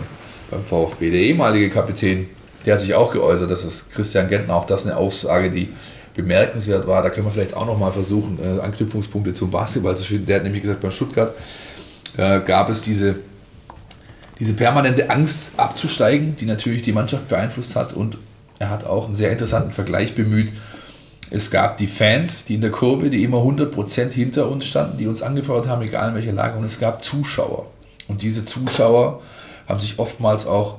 beim VfB. Der ehemalige Kapitän, der hat sich auch geäußert, dass es Christian Gentner auch das eine Aussage, die bemerkenswert war. Da können wir vielleicht auch nochmal versuchen, äh, Anknüpfungspunkte zum Basketball zu finden. Der hat nämlich gesagt, beim Stuttgart äh, gab es diese diese permanente Angst abzusteigen, die natürlich die Mannschaft beeinflusst hat. Und er hat auch einen sehr interessanten Vergleich bemüht. Es gab die Fans, die in der Kurve, die immer 100% hinter uns standen, die uns angefeuert haben, egal in welcher Lage. Und es gab Zuschauer. Und diese Zuschauer haben sich oftmals auch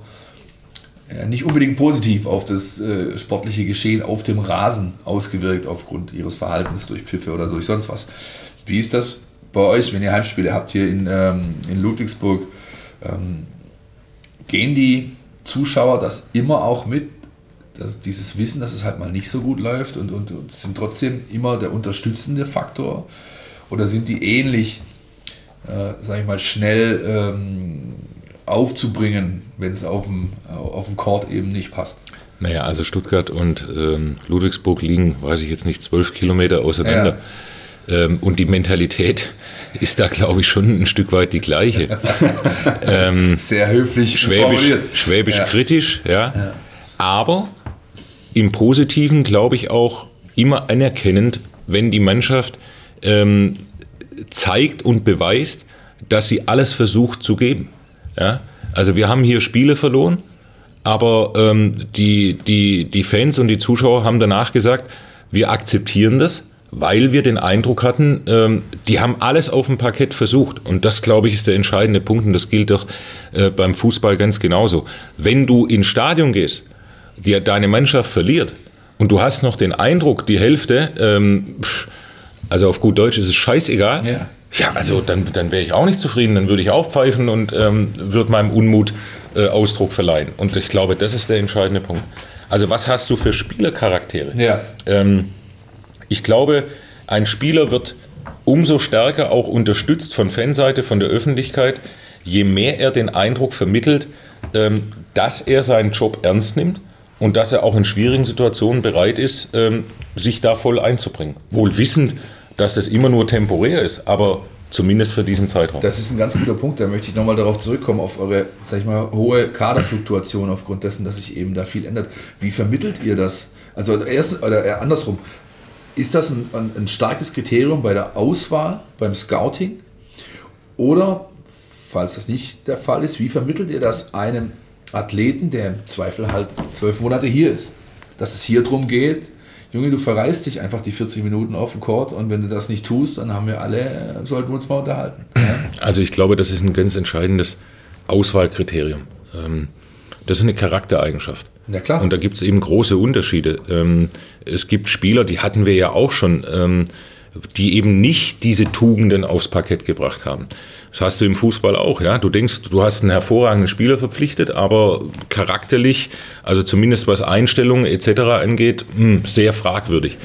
äh, nicht unbedingt positiv auf das äh, sportliche Geschehen auf dem Rasen ausgewirkt, aufgrund ihres Verhaltens durch Pfiffe oder durch sonst was. Wie ist das bei euch, wenn ihr Heimspiele habt hier in, ähm, in Ludwigsburg? Ähm, gehen die Zuschauer das immer auch mit, dass dieses Wissen, dass es halt mal nicht so gut läuft und, und, und sind trotzdem immer der unterstützende Faktor? Oder sind die ähnlich, äh, sag ich mal, schnell ähm, aufzubringen, wenn es auf dem, auf dem Court eben nicht passt? Naja, also Stuttgart und ähm, Ludwigsburg liegen, weiß ich jetzt nicht, zwölf Kilometer auseinander. Ähm, und die Mentalität *laughs* ist da, glaube ich, schon ein Stück weit die gleiche. *laughs* ähm, Sehr höflich. Schwäbisch, schwäbisch ja. kritisch, ja. ja. Aber im Positiven, glaube ich, auch immer anerkennend, wenn die Mannschaft ähm, zeigt und beweist, dass sie alles versucht zu geben. Ja? Also wir haben hier Spiele verloren, aber ähm, die, die, die Fans und die Zuschauer haben danach gesagt, wir akzeptieren das, weil wir den Eindruck hatten, ähm, die haben alles auf dem Parkett versucht. Und das, glaube ich, ist der entscheidende Punkt und das gilt doch äh, beim Fußball ganz genauso. Wenn du ins Stadion gehst, die, deine Mannschaft verliert und du hast noch den Eindruck, die Hälfte, ähm, also auf gut Deutsch ist es scheißegal. Ja. Ja, also dann, dann wäre ich auch nicht zufrieden, dann würde ich auch pfeifen und ähm, würde meinem Unmut äh, Ausdruck verleihen. Und ich glaube, das ist der entscheidende Punkt. Also was hast du für Spielercharaktere? Ja. Ähm, ich glaube, ein Spieler wird umso stärker auch unterstützt von Fanseite, von der Öffentlichkeit, je mehr er den Eindruck vermittelt, ähm, dass er seinen Job ernst nimmt und dass er auch in schwierigen Situationen bereit ist, ähm, sich da voll einzubringen. Wohl wissend, dass das immer nur temporär ist, aber zumindest für diesen Zeitraum. Das ist ein ganz guter Punkt, da möchte ich nochmal darauf zurückkommen, auf eure, sag ich mal, hohe Kaderfluktuation aufgrund dessen, dass sich eben da viel ändert. Wie vermittelt ihr das? Also erst, oder eher andersrum, ist das ein, ein starkes Kriterium bei der Auswahl, beim Scouting? Oder, falls das nicht der Fall ist, wie vermittelt ihr das einem Athleten, der im Zweifel halt zwölf Monate hier ist? Dass es hier darum geht, Junge, du verreist dich einfach die 40 Minuten auf dem Court und wenn du das nicht tust, dann haben wir alle, sollten wir uns mal unterhalten. Ja? *clears throat* Also ich glaube, das ist ein ganz entscheidendes Auswahlkriterium. Ähm, das ist eine Charaktereigenschaft. Ja, klar. Und da gibt es eben große Unterschiede. Ähm, es gibt Spieler, die hatten wir ja auch schon, ähm, die eben nicht diese Tugenden aufs Parkett gebracht haben. Das hast du im Fußball auch, ja. Du denkst, du hast einen hervorragenden Spieler verpflichtet, aber charakterlich, also zumindest was Einstellungen etc. angeht, hm, sehr fragwürdig.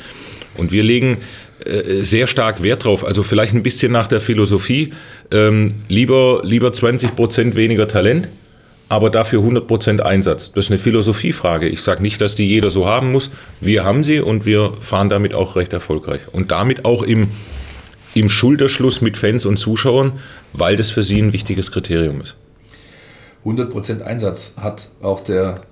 Und wir legen äh, sehr stark Wert drauf, also vielleicht ein bisschen nach der Philosophie, ähm, lieber, lieber 20 Prozent weniger Talent, aber dafür 100% Einsatz. Das ist eine Philosophiefrage. Ich sage nicht, dass die jeder so haben muss. Wir haben sie und wir fahren damit auch recht erfolgreich. Und damit auch im, im Schulterschluss mit Fans und Zuschauern, weil das für sie ein wichtiges Kriterium ist. 100% Einsatz hat auch der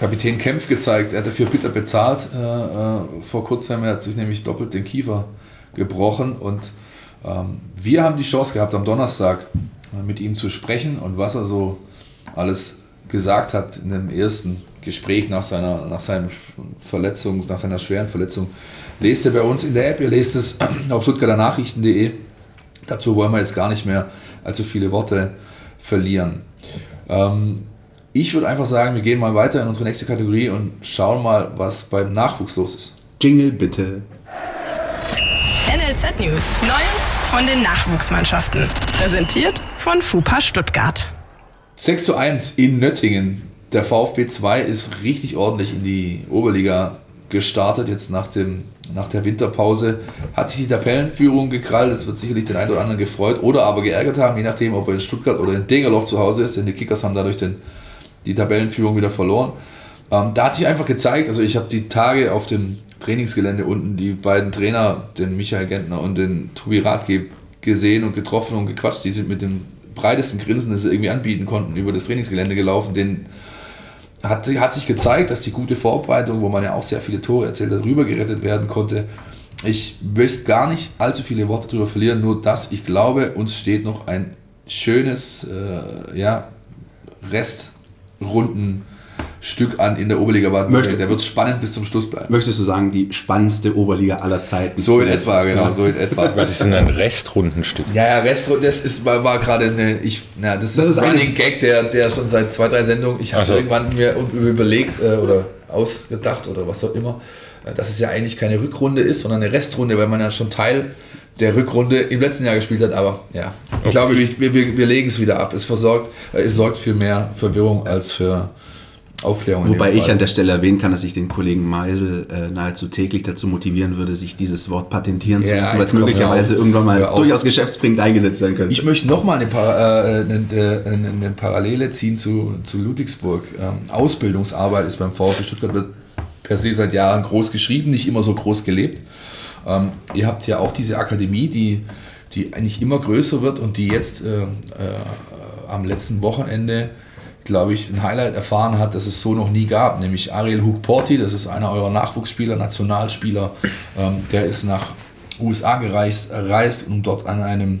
Kapitän Kempf gezeigt. Er hat dafür bitter bezahlt äh, äh, vor kurzem. Er hat sich nämlich doppelt den Kiefer gebrochen und ähm, wir haben die Chance gehabt, am Donnerstag mit ihm zu sprechen und was er so alles gesagt hat in dem ersten Gespräch nach seiner, nach seiner Verletzung, nach seiner schweren Verletzung, lest ihr bei uns in der App, ihr lest es *clears throat* auf stuttgarternachrichten.de. Dazu wollen wir jetzt gar nicht mehr allzu viele Worte verlieren. Ähm, ich würde einfach sagen, wir gehen mal weiter in unsere nächste Kategorie und schauen mal, was beim Nachwuchs los ist. Jingle bitte. NLZ News. Neues von den Nachwuchsmannschaften. Präsentiert von FUPA Stuttgart. 6 zu 1 in Nöttingen. Der VfB 2 ist richtig ordentlich in die Oberliga gestartet, jetzt nach, dem, nach der Winterpause. Hat sich die Tabellenführung gekrallt, das wird sicherlich den einen oder anderen gefreut oder aber geärgert haben, je nachdem, ob er in Stuttgart oder in Degerloch zu Hause ist, denn die Kickers haben dadurch den, die Tabellenführung wieder verloren. Ähm, da hat sich einfach gezeigt, also ich habe die Tage auf dem Trainingsgelände unten die beiden Trainer, den Michael Gentner und den Tobi Rathge, gesehen und getroffen und gequatscht. Die sind mit dem breitesten Grinsen, das sie irgendwie anbieten konnten, über das Trainingsgelände gelaufen. Den hat, hat sich gezeigt, dass die gute Vorbereitung, wo man ja auch sehr viele Tore erzählt hat, rüber gerettet werden konnte. Ich möchte gar nicht allzu viele Worte darüber verlieren, nur dass ich glaube, uns steht noch ein schönes äh, ja, Restrunden Stück an in der Oberliga Baden-Württemberg. Der wird spannend bis zum Schluss bleiben. Möchtest du sagen, die spannendste Oberliga aller Zeiten? So in etwa, genau, ja. so in etwa. *laughs* Was ist denn ein Restrundenstück? Ja, ja, Restrunden, das ist, war, war gerade eine, ich, na, das, das ist, ein Running Gag, der, der schon seit zwei, drei Sendungen, ich habe so. irgendwann mir überlegt äh, oder ausgedacht oder was auch immer, äh, dass es ja eigentlich keine Rückrunde ist, sondern eine Restrunde, weil man ja schon Teil der Rückrunde im letzten Jahr gespielt hat. Aber ja, ich okay. glaube, wir, wir, wir legen es wieder ab. Es, versorgt, äh, es sorgt für mehr Verwirrung als für Aufklärung. Wobei ich an der Stelle erwähnen kann, dass ich den Kollegen Meisel äh, nahezu täglich dazu motivieren würde, sich dieses Wort patentieren zu lassen, weil es möglicherweise irgendwann mal durchaus geschäftsbringend eingesetzt werden könnte. Ich möchte nochmal eine, Par äh, eine, eine, eine, Parallele ziehen zu, zu Ludwigsburg. Ähm, Ausbildungsarbeit ist beim VfB Stuttgart wird per se seit Jahren groß geschrieben, nicht immer so groß gelebt. Ähm, ihr habt ja auch diese Akademie, die, die eigentlich immer größer wird und die jetzt äh, äh, am letzten Wochenende, glaube ich, ein Highlight erfahren hat, das es so noch nie gab, nämlich Ariel Hugporti, das ist einer eurer Nachwuchsspieler, Nationalspieler, ähm, der ist nach USA gereist, reist, um dort an einem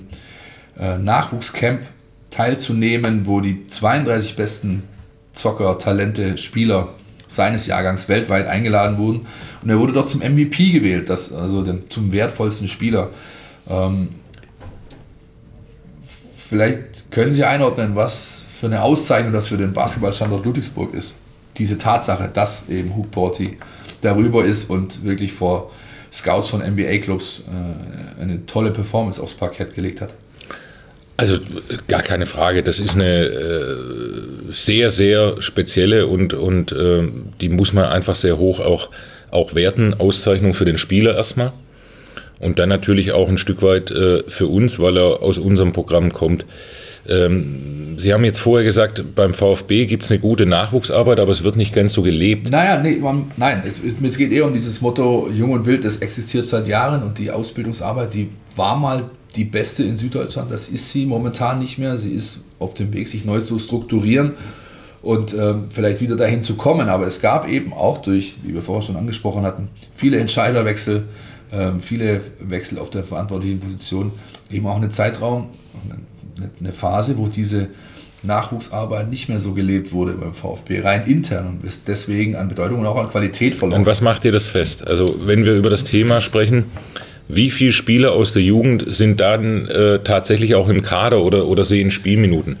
äh, Nachwuchscamp teilzunehmen, wo die 32 besten Zocker, Talente, Spieler seines Jahrgangs weltweit eingeladen wurden. Und er wurde dort zum MVP gewählt, das, also dem, zum wertvollsten Spieler. Ähm, vielleicht können Sie einordnen, was für eine Auszeichnung das für den Basketballstandort Ludwigsburg ist. Diese Tatsache, dass eben Hugh Porty darüber ist und wirklich vor Scouts von NBA-Clubs äh, eine tolle Performance aufs Parkett gelegt hat. Also gar keine Frage, das ist eine äh, sehr, sehr spezielle und, und äh, die muss man einfach sehr hoch auch, auch werten. Auszeichnung für den Spieler erstmal und dann natürlich auch ein Stück weit äh, für uns, weil er aus unserem Programm kommt. Ähm, Sie haben jetzt vorher gesagt, beim VfB gibt es eine gute Nachwuchsarbeit, aber es wird nicht ganz so gelebt. Naja, nee, man, nein, es, es, geht eher um dieses Motto Jung und Wild, das existiert seit Jahren und die Ausbildungsarbeit, die war mal die beste in Süddeutschland. Das ist sie momentan nicht mehr. Sie ist auf dem Weg, sich neu zu strukturieren und ähm, vielleicht wieder dahin zu kommen. Aber es gab eben auch durch, wie wir vorher schon angesprochen hatten, viele Entscheiderwechsel, ähm, viele Wechsel auf der verantwortlichen Position, eben auch einen Zeitraum, eine Phase, wo diese Nachwuchsarbeit nicht mehr so gelebt wurde beim VfB, rein intern und ist deswegen an Bedeutung und auch an Qualität verloren. Und was macht ihr das fest? Also wenn wir über das Thema sprechen, wie viele Spieler aus der Jugend sind dann äh, tatsächlich auch im Kader oder, oder sehen Spielminuten?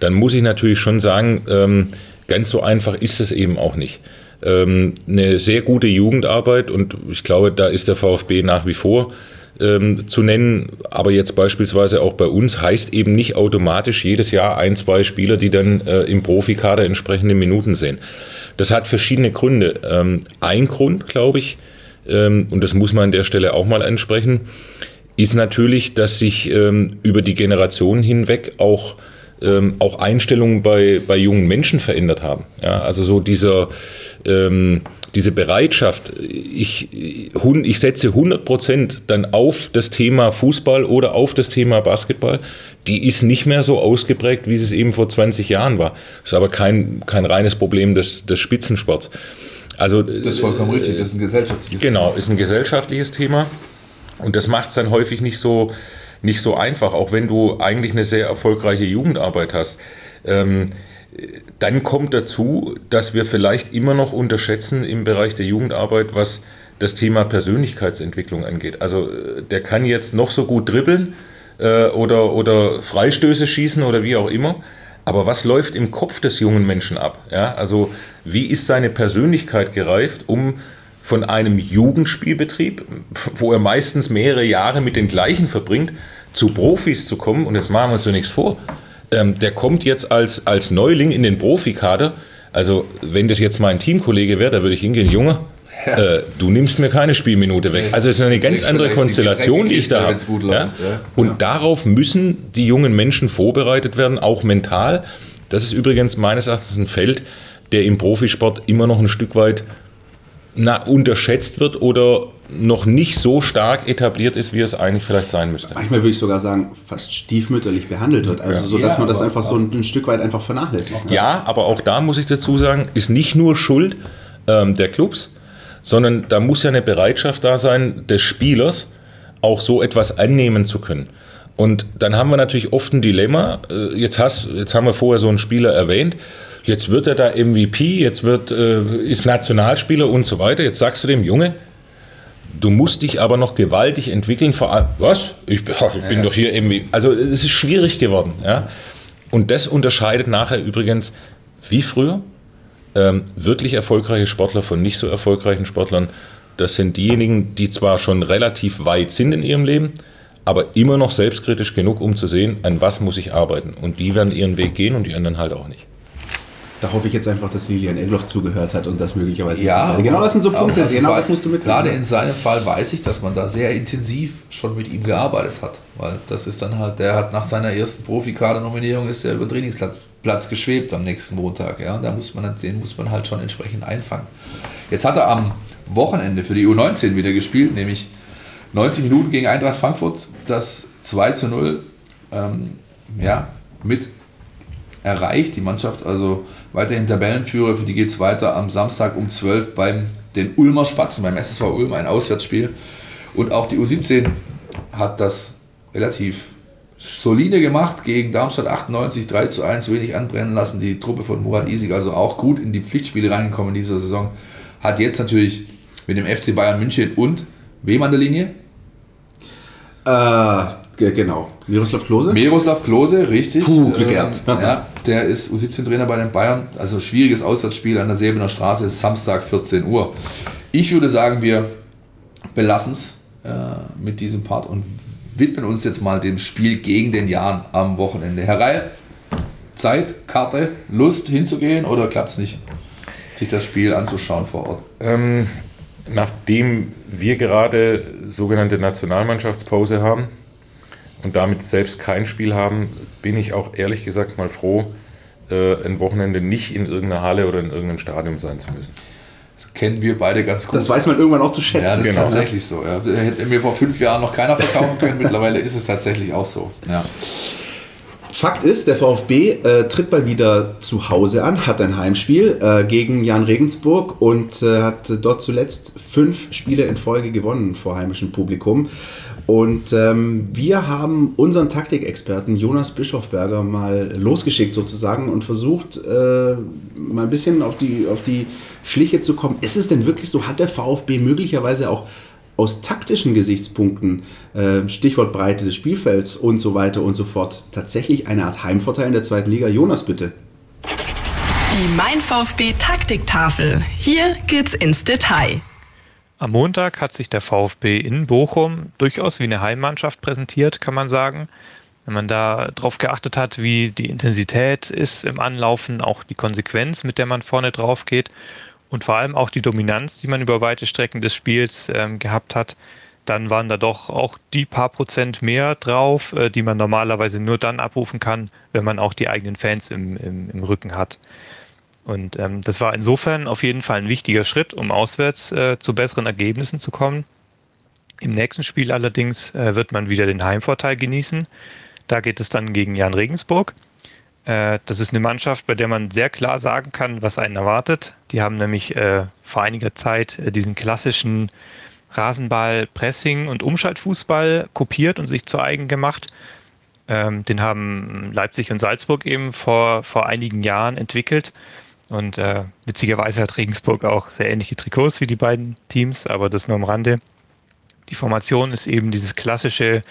Dann muss ich natürlich schon sagen, ähm, ganz so einfach ist es eben auch nicht. Ähm, eine sehr gute Jugendarbeit und ich glaube, da ist der VfB nach wie vor ähm, zu nennen, aber jetzt beispielsweise auch bei uns heißt eben nicht automatisch jedes Jahr ein, zwei Spieler, die dann äh, im Profikader entsprechende Minuten sehen. Das hat verschiedene Gründe. Ähm, ein Grund, glaube ich, ähm, und das muss man an der Stelle auch mal ansprechen, ist natürlich, dass sich ähm, über die Generationen hinweg auch, ähm, auch Einstellungen bei, bei jungen Menschen verändert haben. Ja, also so dieser, diese Bereitschaft, ich, ich setze 100 Prozent dann auf das Thema Fußball oder auf das Thema Basketball, die ist nicht mehr so ausgeprägt, wie es eben vor 20 Jahren war. Das ist aber kein, kein reines Problem des, des Spitzensports. Also, das ist vollkommen richtig, das ist ein gesellschaftliches genau, Thema. Genau, ist ein gesellschaftliches Thema. Und das macht es dann häufig nicht so, nicht so einfach, auch wenn du eigentlich eine sehr erfolgreiche Jugendarbeit hast. Ähm, dann kommt dazu, dass wir vielleicht immer noch unterschätzen im Bereich der Jugendarbeit, was das Thema Persönlichkeitsentwicklung angeht. Also äh, der kann jetzt noch so gut dribbeln äh, oder, oder Freistöße schießen oder wie auch immer. Aber was läuft im Kopf des jungen Menschen ab? Ja, also wie ist seine Persönlichkeit gereift, um von einem Jugendspielbetrieb, wo er meistens mehrere Jahre mit den gleichen verbringt, zu Profis zu kommen? Und jetzt machen wir uns so nichts vor. Ähm, der kommt jetzt als, als Neuling in den Profikader. Also wenn das jetzt mein Teamkollege wäre, da würde ich hingehen, Junge, ja. Äh, du nimmst mir keine Spielminute weg. Also es ist eine ganz andere Konstellation, die, die ich da habe. Ja? Und ja. darauf müssen die jungen Menschen vorbereitet werden, auch mental. Das ist übrigens meines Erachtens ein Feld, der im Profisport immer noch ein Stück weit na, unterschätzt wird oder noch nicht so stark etabliert ist, wie es eigentlich vielleicht sein müsste. Manchmal würde ich sogar sagen, fast stiefmütterlich behandelt wird. Also ja. so, dass ja, man das einfach so ein, ein, Stück weit einfach vernachlässigt. Ja, aber auch da muss ich dazu sagen, ist nicht nur Schuld ähm, der Clubs, sondern da muss ja eine Bereitschaft da sein des Spielers, auch so etwas annehmen zu können. Und dann haben wir natürlich oft ein Dilemma. Äh, jetzt, hast, jetzt haben wir vorher so einen Spieler erwähnt. Jetzt wird er da MVP, jetzt wird, äh, ist Nationalspieler und so weiter. Jetzt sagst du dem Junge, du musst dich aber noch gewaltig entwickeln. Vor allem, was? Ich, ich bin ja. doch hier irgendwie. Also es ist schwierig geworden. Ja? Und das unterscheidet nachher übrigens wie früher ähm, wirklich erfolgreiche Sportler von nicht so erfolgreichen Sportlern, das sind diejenigen, die zwar schon relativ weit sind in ihrem Leben, aber immer noch selbstkritisch genug, um zu sehen, an was muss ich arbeiten. Und die werden ihren Weg gehen und die anderen halt auch nicht. Da hoffe ich jetzt einfach, dass Lilian Engloff zugehört hat und das möglicherweise. Ja, genau das sind so Punkte. Also genau das musst du mit. Gerade in seinem Fall weiß ich, dass man da sehr intensiv schon mit ihm gearbeitet hat, weil das ist dann halt, der hat nach seiner ersten Profikader-Nominierung ist er über den Trainingsplatz Platz geschwebt am nächsten Montag. Ja? Da muss man, den muss man halt schon entsprechend einfangen. Jetzt hat er am Wochenende für die U19 wieder gespielt, nämlich 90 Minuten gegen Eintracht Frankfurt, das 2 zu 0 ähm, ja, mit erreicht. Die Mannschaft also weiterhin Tabellenführer, für die geht es weiter am Samstag um 12 beim den Ulmer Spatzen, beim SSV Ulm, ein Auswärtsspiel. Und auch die U17 hat das relativ solide gemacht gegen Darmstadt 98, 3 zu 1, wenig anbrennen lassen. Die Truppe von Murat Isig also auch gut in die Pflichtspiele reingekommen in dieser Saison. Hat jetzt natürlich mit dem FC Bayern München und wem an der Linie? Äh, genau. Miroslav Klose? Miroslav Klose, richtig. Puh, Glück ähm, ja, *laughs* der ist U17-Trainer bei den Bayern. Also schwieriges Auswärtsspiel an der Säbener Straße ist Samstag 14 Uhr. Ich würde sagen, wir belassen es äh, mit diesem Part und widmen uns jetzt mal dem Spiel gegen den Jan am Wochenende. Herr Reil, Zeit, Karte, Lust hinzugehen oder klappt es nicht, sich das Spiel anzuschauen vor Ort? Ähm, nachdem wir gerade sogenannte Nationalmannschaftspause haben und damit selbst kein Spiel haben, bin ich auch ehrlich gesagt mal froh, äh, ein Wochenende nicht in irgendeiner Halle oder in irgendeinem Stadion sein zu müssen. Das kennen wir beide ganz gut. Das weiß man irgendwann auch zu schätzen. Ja, das genau. ist tatsächlich so. Ja. Hätte mir vor fünf Jahren noch keiner verkaufen können. *laughs* Mittlerweile ist es tatsächlich auch so. Ja. Fakt ist, der VfB äh, tritt mal wieder zu Hause an, hat ein Heimspiel äh, gegen Jan Regensburg und äh, hat dort zuletzt fünf Spiele in Folge gewonnen vor heimischem Publikum. Und ähm, wir haben unseren Taktikexperten Jonas Bischofberger mal losgeschickt sozusagen und versucht, äh, mal ein bisschen auf die, auf die Schliche zu kommen. Ist es denn wirklich so, hat der VfB möglicherweise auch aus taktischen Gesichtspunkten, äh, Stichwort Breite des Spielfelds und so weiter und so fort, tatsächlich eine Art Heimvorteil in der zweiten Liga? Jonas, bitte. Die Mein VfB Taktiktafel. Hier geht's ins Detail. Am Montag hat sich der VfB in Bochum durchaus wie eine Heimmannschaft präsentiert, kann man sagen. Wenn man da darauf geachtet hat, wie die Intensität ist im Anlaufen, auch die Konsequenz, mit der man vorne drauf geht und vor allem auch die Dominanz, die man über weite Strecken des Spiels ähm, gehabt hat, dann waren da doch auch die paar Prozent mehr drauf, äh, die man normalerweise nur dann abrufen kann, wenn man auch die eigenen Fans im, im, im Rücken hat. Und ähm, das war insofern auf jeden Fall ein wichtiger Schritt, um auswärts äh, zu besseren Ergebnissen zu kommen. Im nächsten Spiel allerdings äh, wird man wieder den Heimvorteil genießen. Da geht es dann gegen Jan Regensburg. Äh, das ist eine Mannschaft, bei der man sehr klar sagen kann, was einen erwartet. Die haben nämlich äh, vor einiger Zeit äh, diesen klassischen Rasenball, Pressing und Umschaltfußball kopiert und sich zu eigen gemacht. Ähm, den haben Leipzig und Salzburg eben vor, vor einigen Jahren entwickelt. Und äh, witzigerweise hat Regensburg auch sehr ähnliche Trikots wie die beiden Teams, aber das nur am Rande. Die Formation ist eben dieses klassische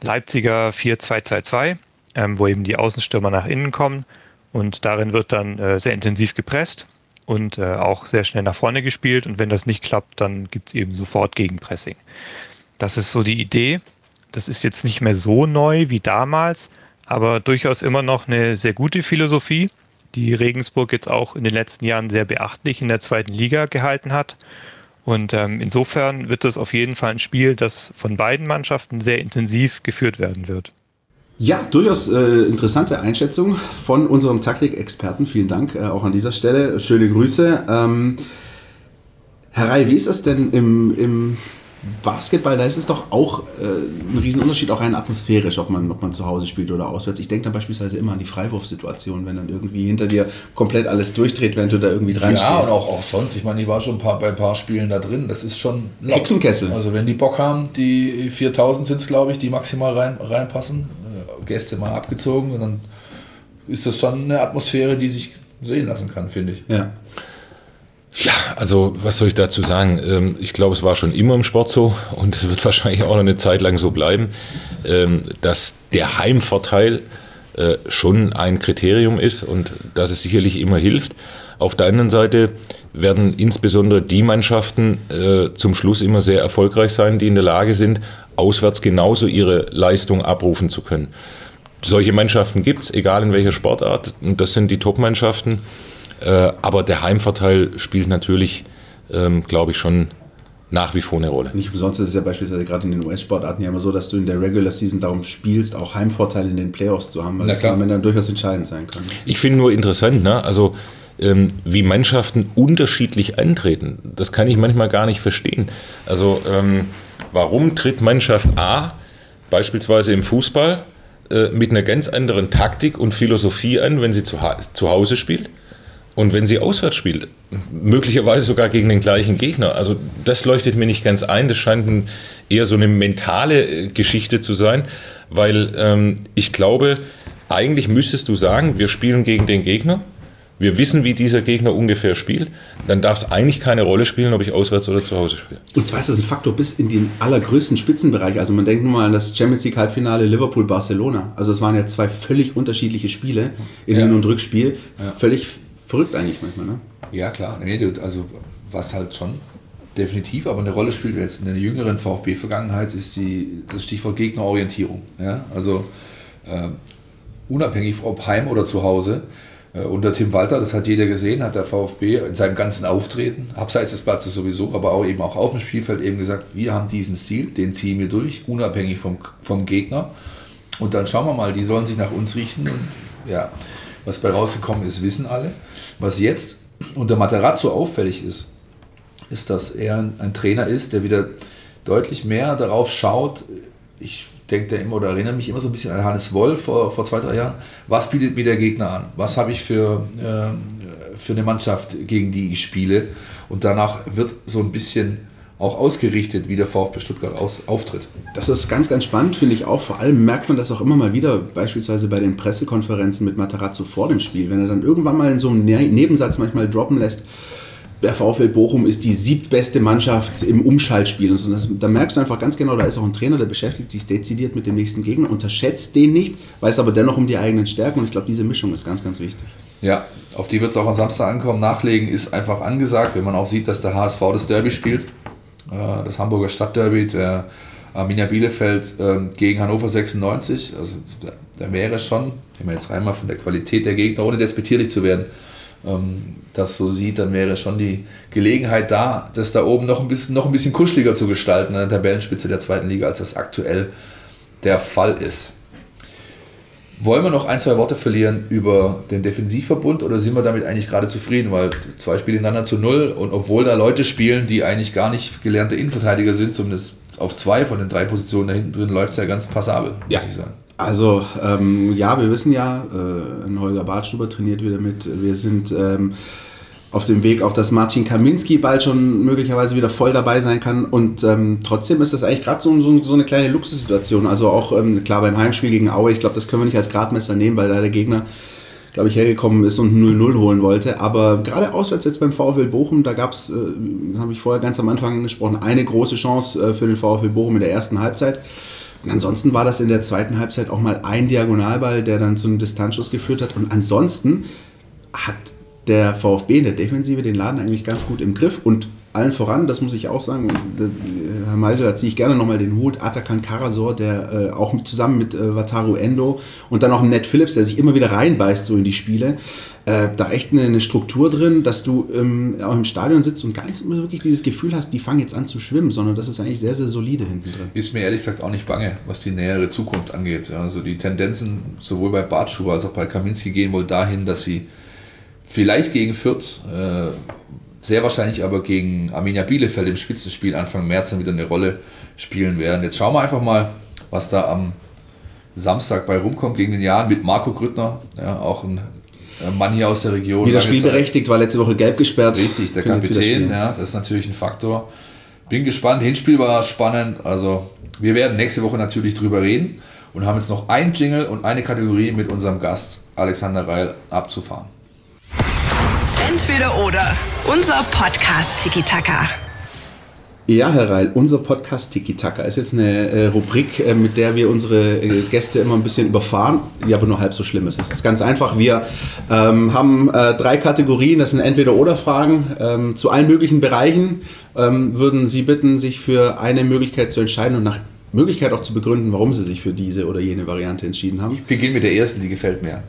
Leipziger 4-2-2-2, ähm, wo eben die Außenstürmer nach innen kommen und darin wird dann äh, sehr intensiv gepresst und äh, auch sehr schnell nach vorne gespielt und wenn das nicht klappt, dann gibt es eben sofort Gegenpressing. Das ist so die Idee. Das ist jetzt nicht mehr so neu wie damals, aber durchaus immer noch eine sehr gute Philosophie die Regensburg jetzt auch in den letzten Jahren sehr beachtlich in der zweiten Liga gehalten hat. Und ähm, insofern wird das auf jeden Fall ein Spiel, das von beiden Mannschaften sehr intensiv geführt werden wird. Ja, durchaus äh, interessante Einschätzung von unserem Taktikexperten. Vielen Dank äh, auch an dieser Stelle. Schöne Grüße. Ähm, Herr Rey, wie ist das denn im, im Basketball, da ist es doch auch äh, ein Riesenunterschied, auch rein atmosphärisch, ob man, ob man zu Hause spielt oder auswärts. Ich denke da beispielsweise immer an die Freiwurfsituation, wenn dann irgendwie hinter dir komplett alles durchdreht, wenn du da irgendwie dran Ja, und auch, auch sonst. Ich meine, ich war schon ein paar, bei ein paar Spielen da drin. Das ist schon laut. Hexenkessel. Also wenn die Bock haben, die 4000 sind es, glaube ich, die maximal rein, reinpassen. Gäste mal abgezogen und dann ist das schon eine Atmosphäre, die sich sehen lassen kann, finde ich. Ja. Ja, also was soll ich dazu sagen? Ähm, ich glaube, es war schon immer im Sport so und wird *laughs* wahrscheinlich auch noch eine Zeit lang so bleiben, ähm, dass der Heimvorteil äh, schon ein Kriterium ist und dass es sicherlich immer hilft. Auf der anderen Seite werden insbesondere die Mannschaften äh, zum Schluss immer sehr erfolgreich sein, die in der Lage sind, auswärts genauso ihre Leistung abrufen zu können. Solche Mannschaften gibt es, egal in welcher Sportart, und das sind die Top-Mannschaften. Äh, aber der Heimvorteil spielt natürlich, ähm, glaube ich, schon nach wie vor eine Rolle. Nicht umsonst ist es ja beispielsweise gerade in den US-Sportarten ja immer so, dass du in der Regular Season darum spielst, auch Heimvorteile in den Playoffs zu haben, weil das am Ende dann durchaus entscheidend sein kann. Ich finde nur interessant, ne? also ähm, wie Mannschaften unterschiedlich antreten, das kann ich manchmal gar nicht verstehen. Also ähm, warum tritt Mannschaft A beispielsweise im Fußball äh, mit einer ganz anderen Taktik und Philosophie an, wenn sie zu, zu Hause spielt und wenn sie auswärts spielt, möglicherweise sogar gegen den gleichen Gegner. Also das leuchtet mir nicht ganz ein. Das scheint ein, eher so eine mentale äh, Geschichte zu sein, weil ähm, ich glaube, eigentlich müsstest du sagen, wir spielen gegen den Gegner. Wir wissen, wie dieser Gegner ungefähr spielt. Dann darf es eigentlich keine Rolle spielen, ob ich auswärts oder zu Hause spiele. Und zwar ist das ein Faktor bis in den allergrößten Spitzenbereich. Also man denkt nur mal an das Champions League Halbfinale Liverpool-Barcelona. Also es waren ja zwei völlig unterschiedliche Spiele in ja. Hin- und Rückspiel. Ja. Völlig verrückt eigentlich manchmal, ne? Ja, klar. Nee, also was halt schon definitiv aber eine Rolle spielt jetzt in der jüngeren VfB-Vergangenheit, ist die, das Stichwort Gegnerorientierung. Ja? Also äh, unabhängig ob heim oder zu Hause. Äh, unter Tim Walter, das hat jeder gesehen, hat der VfB in seinem ganzen Auftreten, abseits des Platzes sowieso, aber auch eben auch auf dem Spielfeld eben gesagt, wir haben diesen Stil, den ziehen wir durch, unabhängig vom, vom Gegner. Und dann schauen wir mal, die sollen sich nach uns richten und ja, was bei rausgekommen ist, wissen alle. Was jetzt unter Materazzo auffällig ist, ist, dass er ein, Trainer ist, der wieder deutlich mehr darauf schaut. Ich denke da immer oder erinnere mich immer so ein bisschen an Hannes Wolf vor, vor zwei, drei Jahren. Was bietet mir der Gegner an? Was habe ich für, äh, für eine Mannschaft, gegen die ich spiele? Und danach wird so ein bisschen auch ausgerichtet, wie der VfB Stuttgart aus, auftritt. Das ist ganz, ganz spannend, finde ich auch. Vor allem merkt man das auch immer mal wieder, beispielsweise bei den Pressekonferenzen mit Matarazzo vor dem Spiel, wenn er dann irgendwann mal in so einem ne-, Nebensatz manchmal droppen lässt, der VfL Bochum ist die siebtbeste Mannschaft im Umschaltspiel. Und das, da merkst du einfach ganz genau, da ist auch ein Trainer, der beschäftigt sich dezidiert mit dem nächsten Gegner, unterschätzt den nicht, weiß aber dennoch um die eigenen Stärken. Und ich glaube, diese Mischung ist ganz, ganz wichtig. Ja, auf die wird es auch am Samstag ankommen. Nachlegen ist einfach angesagt, wenn man auch sieht, dass der HSV das Derby spielt. Äh, das Hamburger Stadtderby, der Arminia Bielefeld ähm, gegen Hannover 96. Also da wäre schon, wenn man jetzt einmal von der Qualität der Gegner, ohne despektierlich zu werden, ähm, das so sieht, dann wäre schon die Gelegenheit da, das da oben noch ein bisschen, noch ein bisschen kuscheliger zu gestalten an der Tabellenspitze der zweiten Liga, als das aktuell der Fall ist. Wollen wir noch ein, zwei Worte verlieren über den Defensivverbund oder sind wir damit eigentlich gerade zufrieden? Weil zwei Spiele hintereinander zu null und obwohl da Leute spielen, die eigentlich gar nicht gelernte Innenverteidiger sind, zumindest auf zwei von den drei Positionen da hinten drin, läuft es ja ganz passabel, muss ja. ich sagen. Also ähm, ja, wir wissen ja, äh, Holger Bartstuber trainiert wieder mit. Wir sind ähm, auf dem Weg auch, dass Martin Kaminski bald schon möglicherweise wieder voll dabei sein kann. Und ähm, trotzdem ist das eigentlich gerade so, so, so, eine kleine Luxussituation. Also auch ähm, klar beim Heimspiel gegen Aue, ich glaube, das können wir nicht als Gradmesser nehmen, weil da der Gegner, glaube ich, hergekommen ist und 0-0 holen wollte. Aber gerade auswärts jetzt beim VfL Bochum, da gab es, äh, habe ich vorher ganz am Anfang gesprochen, eine große Chance äh, für den VfL Bochum in der ersten Halbzeit. Ansonsten war das in der zweiten Halbzeit auch mal ein Diagonalball, der dann zu einem Distanzschuss geführt hat. Und ansonsten hat der VfB in der Defensive den Laden eigentlich ganz gut im Griff und allen voran, das muss ich auch sagen, Herr Meisel, da ziehe ich gerne nochmal den Hut, Atakan Karasor, der äh, auch zusammen mit äh, Wataru Endo und dann auch Ned Phillips, der sich immer wieder reinbeißt so in die Spiele, äh, da echt eine, eine, Struktur drin, dass du ähm, auch im Stadion sitzt und gar nicht so wirklich dieses Gefühl hast, die fangen jetzt an zu schwimmen, sondern das ist eigentlich sehr, sehr solide hinten drin. Ist mir ehrlich gesagt auch nicht bange, was die nähere Zukunft angeht. Also die Tendenzen sowohl bei Bartschuber als auch bei Kaminski gehen wohl dahin, dass sie vielleicht gegen Fürth, äh, sehr wahrscheinlich aber gegen Arminia Bielefeld im Spitzenspiel Anfang März dann wieder eine Rolle spielen werden. Jetzt schauen wir einfach mal, was da am Samstag bei rumkommt gegen den Jahren mit Marco Grüttner, ja, auch ein Mann hier aus der Region. Wieder spielberechtigt, war letzte Woche gelb gesperrt. Richtig, der Kapitän, ja, das ist natürlich ein Faktor. Bin gespannt, Hinspiel war spannend, also wir werden nächste Woche natürlich drüber reden und haben jetzt noch ein Jingle und eine Kategorie mit unserem Gast Alexander Reil abzufahren. Entweder oder. Unser Podcast Tiki Taka. Ja, Herr Reil, unser Podcast Tiki Taka ist jetzt eine äh, Rubrik, äh, mit der wir unsere äh, Gäste immer ein bisschen überfahren, die aber nur halb so schlimm ist. Es ist ganz einfach. Wir ähm, haben äh, drei Kategorien, das sind Entweder-Oder-Fragen ähm, zu allen möglichen Bereichen. Ähm, würden Sie bitten, sich für eine Möglichkeit zu entscheiden und nach Möglichkeit auch zu begründen, warum Sie sich für diese oder jene Variante entschieden haben? Ich beginne mit der ersten, die gefällt mir.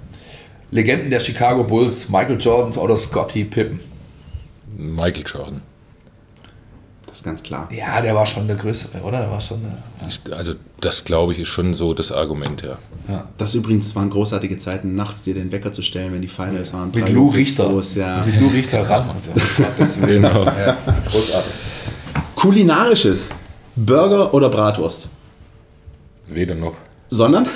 Legenden der Chicago Bulls, Michael Jordan oder Scottie Pippen? Michael Jordan. Das ist ganz klar. Ja, der war schon der Größere, oder? Der war schon ja. Also das glaube ich ist schon so das Argument, ja. ja. Das übrigens waren großartige Zeiten, nachts dir den Wecker zu stellen, wenn die Finals waren. Mit Lou Richter. Groß, ja. Mit Lou Richter ran. Also, genau. Ja, großartig. Kulinarisches. Burger oder Bratwurst? Weder noch. Sondern?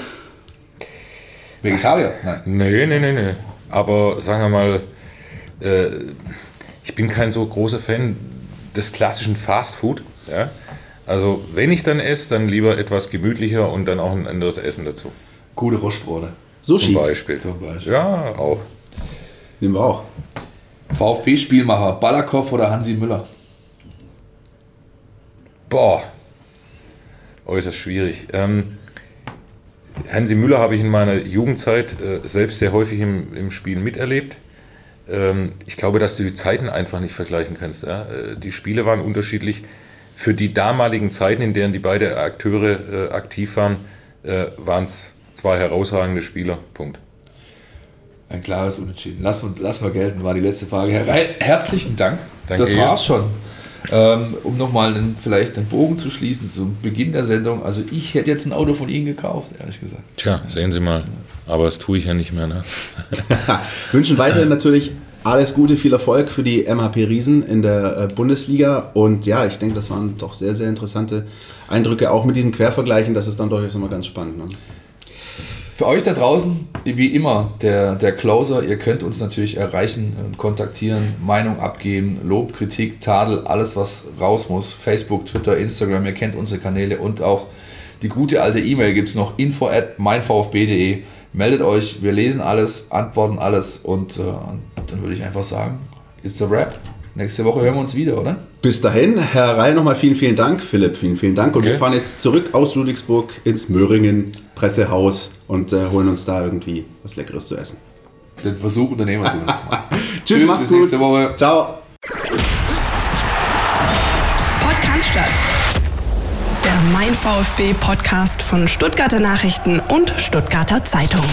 Vegetarier? Nein. Nee, nee, nee, nee. Aber sagen wir mal, äh, ich bin kein so großer Fan des klassischen Fast Food. Ja? Also wenn ich dann esse, dann lieber etwas gemütlicher und dann auch ein anderes Essen dazu. Gute Rostbrote. Sushi. Zum Beispiel. Zum Beispiel. Ja, auch. Nehmen wir auch. VfB-Spielmacher, Balakow oder Hansi Müller? Boah, äußerst schwierig. Ähm, Hansi Müller habe ich in meiner Jugendzeit äh, selbst sehr häufig im, im Spiel miterlebt. Ähm, ich glaube, dass du die Zeiten einfach nicht vergleichen kannst. Ja? Äh, die Spiele waren unterschiedlich. Für die damaligen Zeiten, in denen die beiden Akteure äh, aktiv waren, äh, waren es zwei herausragende Spieler. Punkt. Ein klares Unentschieden. Lass, mal- lass mal gelten, war die letzte Frage. Reil, herzlichen Dank. Danke das war's schon. Ähm, um nochmal einen, vielleicht den Bogen zu schließen zum Beginn der Sendung. Also ich hätte jetzt ein Auto von Ihnen gekauft, ehrlich gesagt. Tja, sehen Sie mal. Aber das tue ich ja nicht mehr. Ne? *laughs* Wünschen weiterhin *laughs* natürlich alles Gute, viel Erfolg für die MHP Riesen in der äh, Bundesliga. Und ja, ich denke, das waren doch sehr, sehr interessante Eindrücke, auch mit diesen Quervergleichen. Das ist dann durchaus immer ganz spannend. Ne? Für euch da draußen, wie immer, der, der Closer, ihr könnt uns natürlich erreichen und kontaktieren, Meinung abgeben, Lob, Kritik, Tadel, alles was raus muss. Facebook, Twitter, Instagram, ihr kennt unsere Kanäle und auch die gute alte E-Mail gibt es noch, info at meinvfb.de. Meldet euch, wir lesen alles, antworten alles und äh, dann würde ich einfach sagen, it's a wrap. Nächste Woche hören wir uns wieder, oder? Bis dahin, Herr Reil, nochmal vielen, vielen Dank. Philipp, vielen, vielen Dank. Und Okay. wir fahren jetzt zurück aus Ludwigsburg ins Möhringen Pressehaus und äh, holen uns da irgendwie was Leckeres zu essen. Den Versuch unternehmen wir zumindest mal. *laughs* Tschüss, macht's bis gut. nächste Woche. Ciao. Podcast Der Mein VfB Podcast von Stuttgarter Nachrichten und Stuttgarter Zeitung.